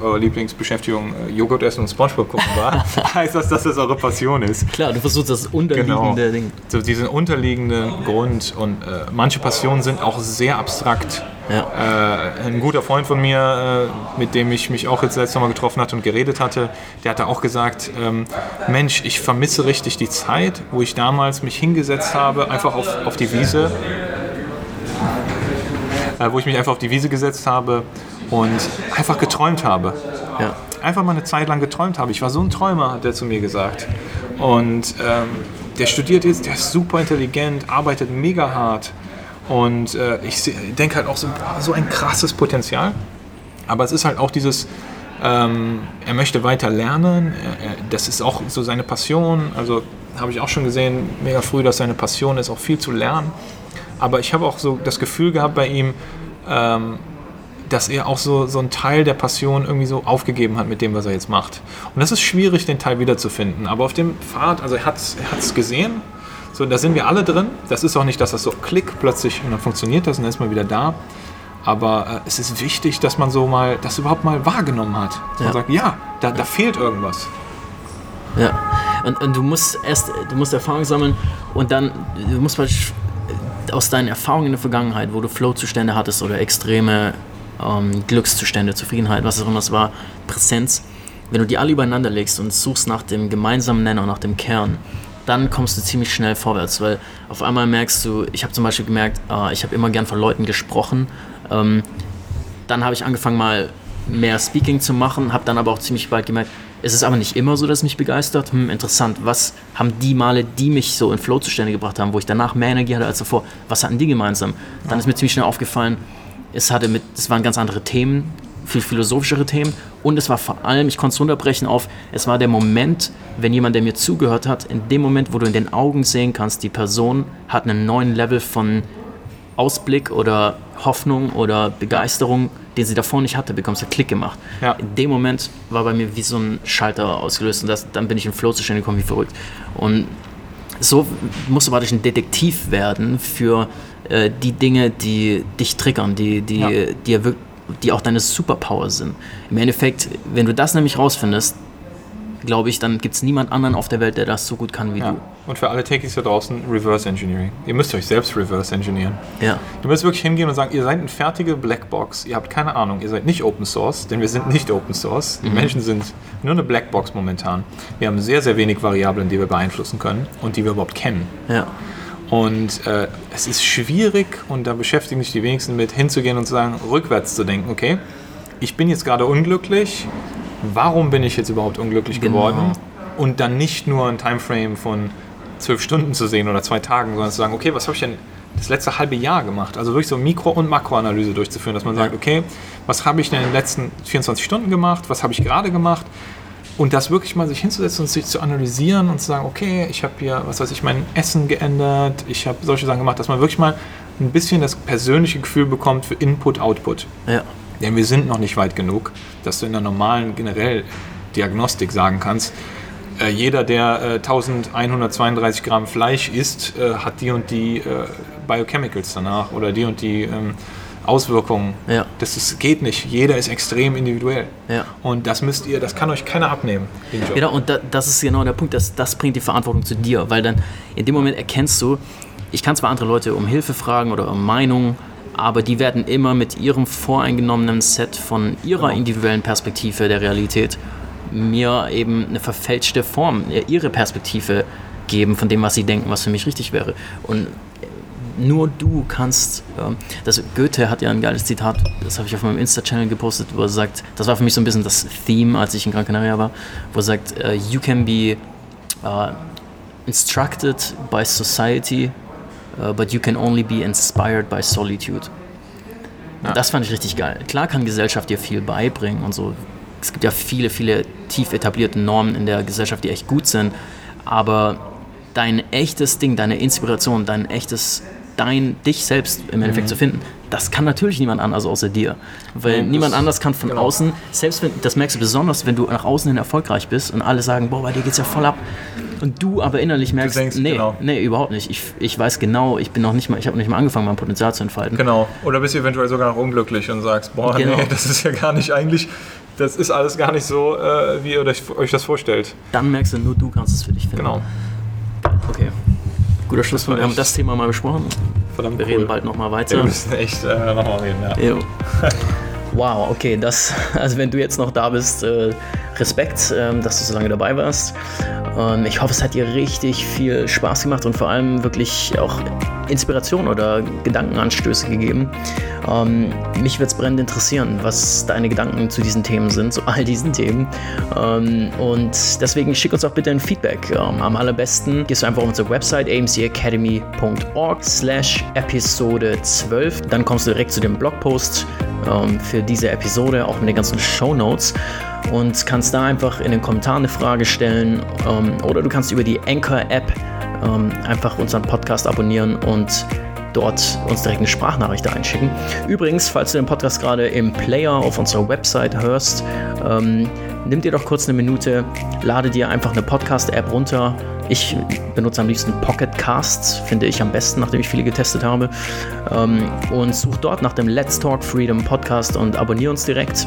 äh, eure Lieblingsbeschäftigung äh, Joghurt essen und Spongebob gucken war, *laughs* *laughs* heißt das, dass das eure Passion ist. klar, du versuchst das unterliegende Genau. Ding. So diesen unterliegenden Grund und äh, manche Passionen sind auch sehr abstrakt. Ja. Äh, ein guter Freund von mir, äh, mit dem ich mich auch jetzt letztes Mal getroffen hatte und geredet hatte, der hatte auch gesagt, ähm, Mensch, ich vermisse richtig die Zeit, wo ich damals mich hingesetzt habe, einfach auf, auf die Wiese, äh, wo ich mich einfach auf die Wiese gesetzt habe und einfach geträumt habe Ja. einfach mal eine Zeit lang geträumt habe. Ich war so ein Träumer, hat er zu mir gesagt. Und ähm, der studiert jetzt, der ist super intelligent, arbeitet mega hart. Und äh, ich denke halt auch so, so ein krasses Potenzial. Aber es ist halt auch dieses, ähm, er möchte weiter lernen. Er, er, das ist auch so seine Passion. Also habe ich auch schon gesehen, mega früh, dass seine Passion ist, auch viel zu lernen. Aber ich habe auch so das Gefühl gehabt bei ihm, ähm, dass er auch so, so einen Teil der Passion irgendwie so aufgegeben hat mit dem, was er jetzt macht. Und das ist schwierig, den Teil wiederzufinden. Aber auf dem Pfad, also er hat es er hat's gesehen, so, da sind wir alle drin. Das ist auch nicht, dass das so klick plötzlich und dann funktioniert das und dann ist man wieder da. Aber äh, es ist wichtig, dass man so mal, das überhaupt mal wahrgenommen hat. Dass Ja. man sagt, ja, da, da fehlt irgendwas. Ja. Und, und du musst erst, du musst Erfahrung sammeln und dann, du musst praktisch aus deinen Erfahrungen in der Vergangenheit, wo du Flow-Zustände hattest oder extreme ähm, Glückszustände, Zufriedenheit, was auch immer es war, Präsenz, wenn du die alle übereinander legst und suchst nach dem gemeinsamen Nenner, nach dem Kern, dann kommst du ziemlich schnell vorwärts, weil auf einmal merkst du, ich habe zum Beispiel gemerkt, äh, ich habe immer gern von Leuten gesprochen. Ähm, dann habe ich angefangen mal mehr Speaking zu machen, habe dann aber auch ziemlich bald gemerkt, es ist aber nicht immer so, dass es mich begeistert. Hm, interessant, was haben die Male, die mich so in Flow zustande gebracht haben, wo ich danach mehr Energie hatte als davor, was hatten die gemeinsam? Dann ist mir ziemlich schnell aufgefallen, es hatte mit, es waren ganz andere Themen, viel philosophischere Themen und es war vor allem, ich konnte es runterbrechen auf, es war der Moment, wenn jemand, der mir zugehört hat, in dem Moment, wo du in den Augen sehen kannst, die Person hat einen neuen Level von Ausblick oder Hoffnung oder Begeisterung, den sie davor nicht hatte, bekommst du Klick gemacht. Ja. In dem Moment war bei mir wie so ein Schalter ausgelöst und das, dann bin ich im Flow zustande gekommen wie verrückt. Und so musst du praktisch ein Detektiv werden für äh, die Dinge, die dich triggern, die, die, ja. die, die auch deine Superpower sind. Im Endeffekt, wenn du das nämlich rausfindest, glaube ich, dann gibt es niemand anderen auf der Welt, der das so gut kann wie ja. du. Und für alle Techies da draußen, Reverse Engineering. Ihr müsst euch selbst reverse engineeren. Ja. Ihr müsst wirklich hingehen und sagen, ihr seid eine fertige Blackbox, ihr habt keine Ahnung, ihr seid nicht Open Source, denn wir sind nicht Open Source. Die mhm. Menschen sind nur eine Blackbox momentan. Wir haben sehr, sehr wenig Variablen, die wir beeinflussen können und die wir überhaupt kennen. Ja. Und äh, es ist schwierig, und da beschäftigen sich die wenigsten mit, hinzugehen und zu sagen, rückwärts zu denken, okay, ich bin jetzt gerade unglücklich, warum bin ich jetzt überhaupt unglücklich genau. geworden? Und dann nicht nur ein Timeframe von zwölf Stunden zu sehen oder zwei Tagen, sondern zu sagen, okay, was habe ich denn das letzte halbe Jahr gemacht? Also durch so Mikro- und Makroanalyse durchzuführen, dass man sagt, okay, was habe ich denn in den letzten 24 Stunden gemacht? Was habe ich gerade gemacht? Und das wirklich mal sich hinzusetzen und sich zu analysieren und zu sagen, okay, ich habe hier, was weiß ich, mein Essen geändert, ich habe solche Sachen gemacht, dass man wirklich mal ein bisschen das persönliche Gefühl bekommt für Input, Output. Ja. Denn wir sind noch nicht weit genug, dass du in der normalen generell Diagnostik sagen kannst, äh, jeder, der äh, 1132 Gramm Fleisch isst, äh, hat die und die äh, Biochemicals danach oder die und die ähm, Auswirkungen. Ja. Das ist, geht nicht. Jeder ist extrem individuell. Ja. Und das müsst ihr, das kann euch keiner abnehmen. Genau, und da, das ist genau der Punkt, dass, das bringt die Verantwortung zu dir, weil dann in dem Moment erkennst du, ich kann zwar andere Leute um Hilfe fragen oder um Meinung, aber die werden immer mit ihrem voreingenommenen Set von ihrer genau. individuellen Perspektive der Realität mir eben eine verfälschte Form, ihre Perspektive geben von dem, was sie denken, was für mich richtig wäre. Und nur du kannst, ähm, das Goethe hat ja ein geiles Zitat, das habe ich auf meinem Insta-Channel gepostet, wo er sagt, das war für mich so ein bisschen das Theme, als ich in Gran Canaria war, wo er sagt, uh, you can be uh, instructed by society uh, but you can only be inspired by solitude. Ja. Das fand ich richtig geil. Klar kann Gesellschaft dir viel beibringen und so. Es gibt ja viele, viele tief etablierte Normen in der Gesellschaft, die echt gut sind. Aber dein echtes Ding, deine Inspiration, dein echtes, dein, dich selbst im Endeffekt mhm. zu finden, das kann natürlich niemand anders außer dir. Weil mhm, niemand anders kann von genau. außen, selbst wenn, das merkst du besonders, wenn du nach außen hin erfolgreich bist und alle sagen, boah, bei dir geht's ja voll ab und du aber innerlich merkst, denkst, nee, genau. nee, überhaupt nicht. Ich, ich weiß genau, ich bin noch nicht mal, ich habe nicht mal angefangen, mein Potenzial zu entfalten. Genau. Oder bist du eventuell sogar noch unglücklich und sagst, boah, genau. nee, das ist ja gar nicht eigentlich, das ist alles gar nicht so, äh, wie ihr euch das vorstellt. Dann merkst du, nur du kannst es für dich finden. Genau. Okay. Guter Schlusswort. Wir haben das Thema mal besprochen. Verdammt Wir cool. reden bald nochmal weiter. Wir müssen echt äh, nochmal reden, ja. *laughs* wow, okay, das, also wenn du jetzt noch da bist, äh, Respekt, äh, dass du so lange dabei warst. Ähm, ich hoffe, es hat dir richtig viel Spaß gemacht und vor allem wirklich auch Inspiration oder Gedankenanstöße gegeben. Ähm, mich würde es brennend interessieren, was deine Gedanken zu diesen Themen sind, zu all diesen Themen. Ähm, und deswegen schick uns auch bitte ein Feedback. Ähm, am allerbesten gehst du einfach auf unsere Website amcacademy.org slash Episode 12. Dann kommst du direkt zu dem Blogpost ähm, für diese Episode, auch mit den ganzen Show Notes und kannst da einfach in den Kommentaren eine Frage stellen ähm, oder du kannst über die Anchor-App ähm, einfach unseren Podcast abonnieren und dort uns direkt eine Sprachnachricht einschicken. Übrigens, falls du den Podcast gerade im Player auf unserer Website hörst, ähm, nimm dir doch kurz eine Minute, lade dir einfach eine Podcast-App runter. Ich benutze am liebsten Pocket Casts, finde ich am besten, nachdem ich viele getestet habe. Ähm, und such dort nach dem Let's Talk Freedom Podcast und abonniere uns direkt.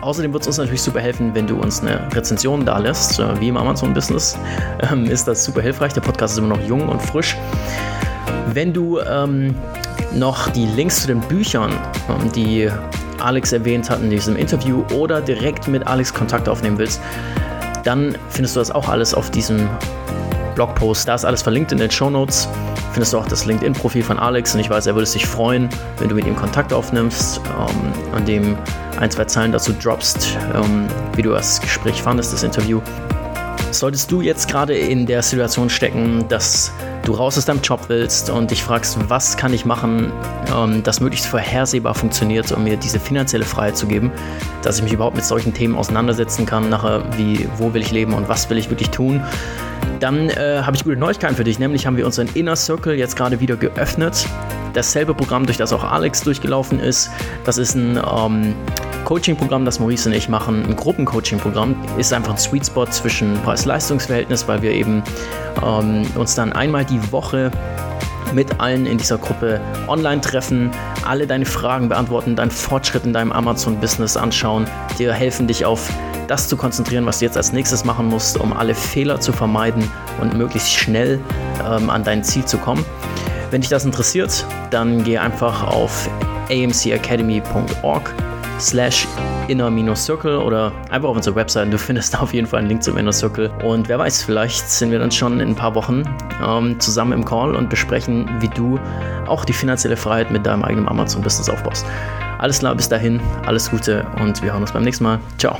Außerdem wird es uns natürlich super helfen, wenn du uns eine Rezension da lässt. Äh, wie im Amazon-Business *laughs* ähm, ist das super hilfreich. Der Podcast ist immer noch jung und frisch. Wenn du ähm, noch die Links zu den Büchern, ähm, die Alex erwähnt hat in diesem Interview oder direkt mit Alex Kontakt aufnehmen willst, dann findest du das auch alles auf diesem Blogpost. Da ist alles verlinkt in den Show Notes. Findest du auch das LinkedIn-Profil von Alex und ich weiß, er würde sich freuen, wenn du mit ihm Kontakt aufnimmst, ähm, an dem ein, zwei Zeilen dazu droppst, ähm, wie du das Gespräch fandest, das Interview. Solltest du jetzt gerade in der Situation stecken, dass du raus aus deinem Job willst und dich fragst, was kann ich machen, ähm, das möglichst vorhersehbar funktioniert, um mir diese finanzielle Freiheit zu geben, dass ich mich überhaupt mit solchen Themen auseinandersetzen kann, nachher wie, wo will ich leben und was will ich wirklich tun, dann äh, habe ich gute Neuigkeiten für dich. Nämlich haben wir unseren Inner Circle jetzt gerade wieder geöffnet. Dasselbe Programm, durch das auch Alex durchgelaufen ist. Das ist ein ähm, Coaching-Programm, das Maurice und ich machen, ein Gruppencoaching-Programm, ist einfach ein Sweet Spot zwischen Preis-Leistungs-Verhältnis, weil wir eben ähm, uns dann einmal die Woche mit allen in dieser Gruppe online treffen, alle deine Fragen beantworten, deinen Fortschritt in deinem Amazon-Business anschauen, dir helfen, dich auf das zu konzentrieren, was du jetzt als nächstes machen musst, um alle Fehler zu vermeiden und möglichst schnell ähm, an dein Ziel zu kommen. Wenn dich das interessiert, dann geh einfach auf amcacademy.org slash inner-circle oder einfach auf unserer Website. Du findest *laughs* da auf jeden Fall einen Link zum Inner Circle. Und wer weiß, vielleicht sind wir dann schon in ein paar Wochen ähm, zusammen im Call und besprechen, wie du auch die finanzielle Freiheit mit deinem eigenen Amazon-Business aufbaust. Alles klar, bis dahin, alles Gute und wir hören uns beim nächsten Mal. Ciao.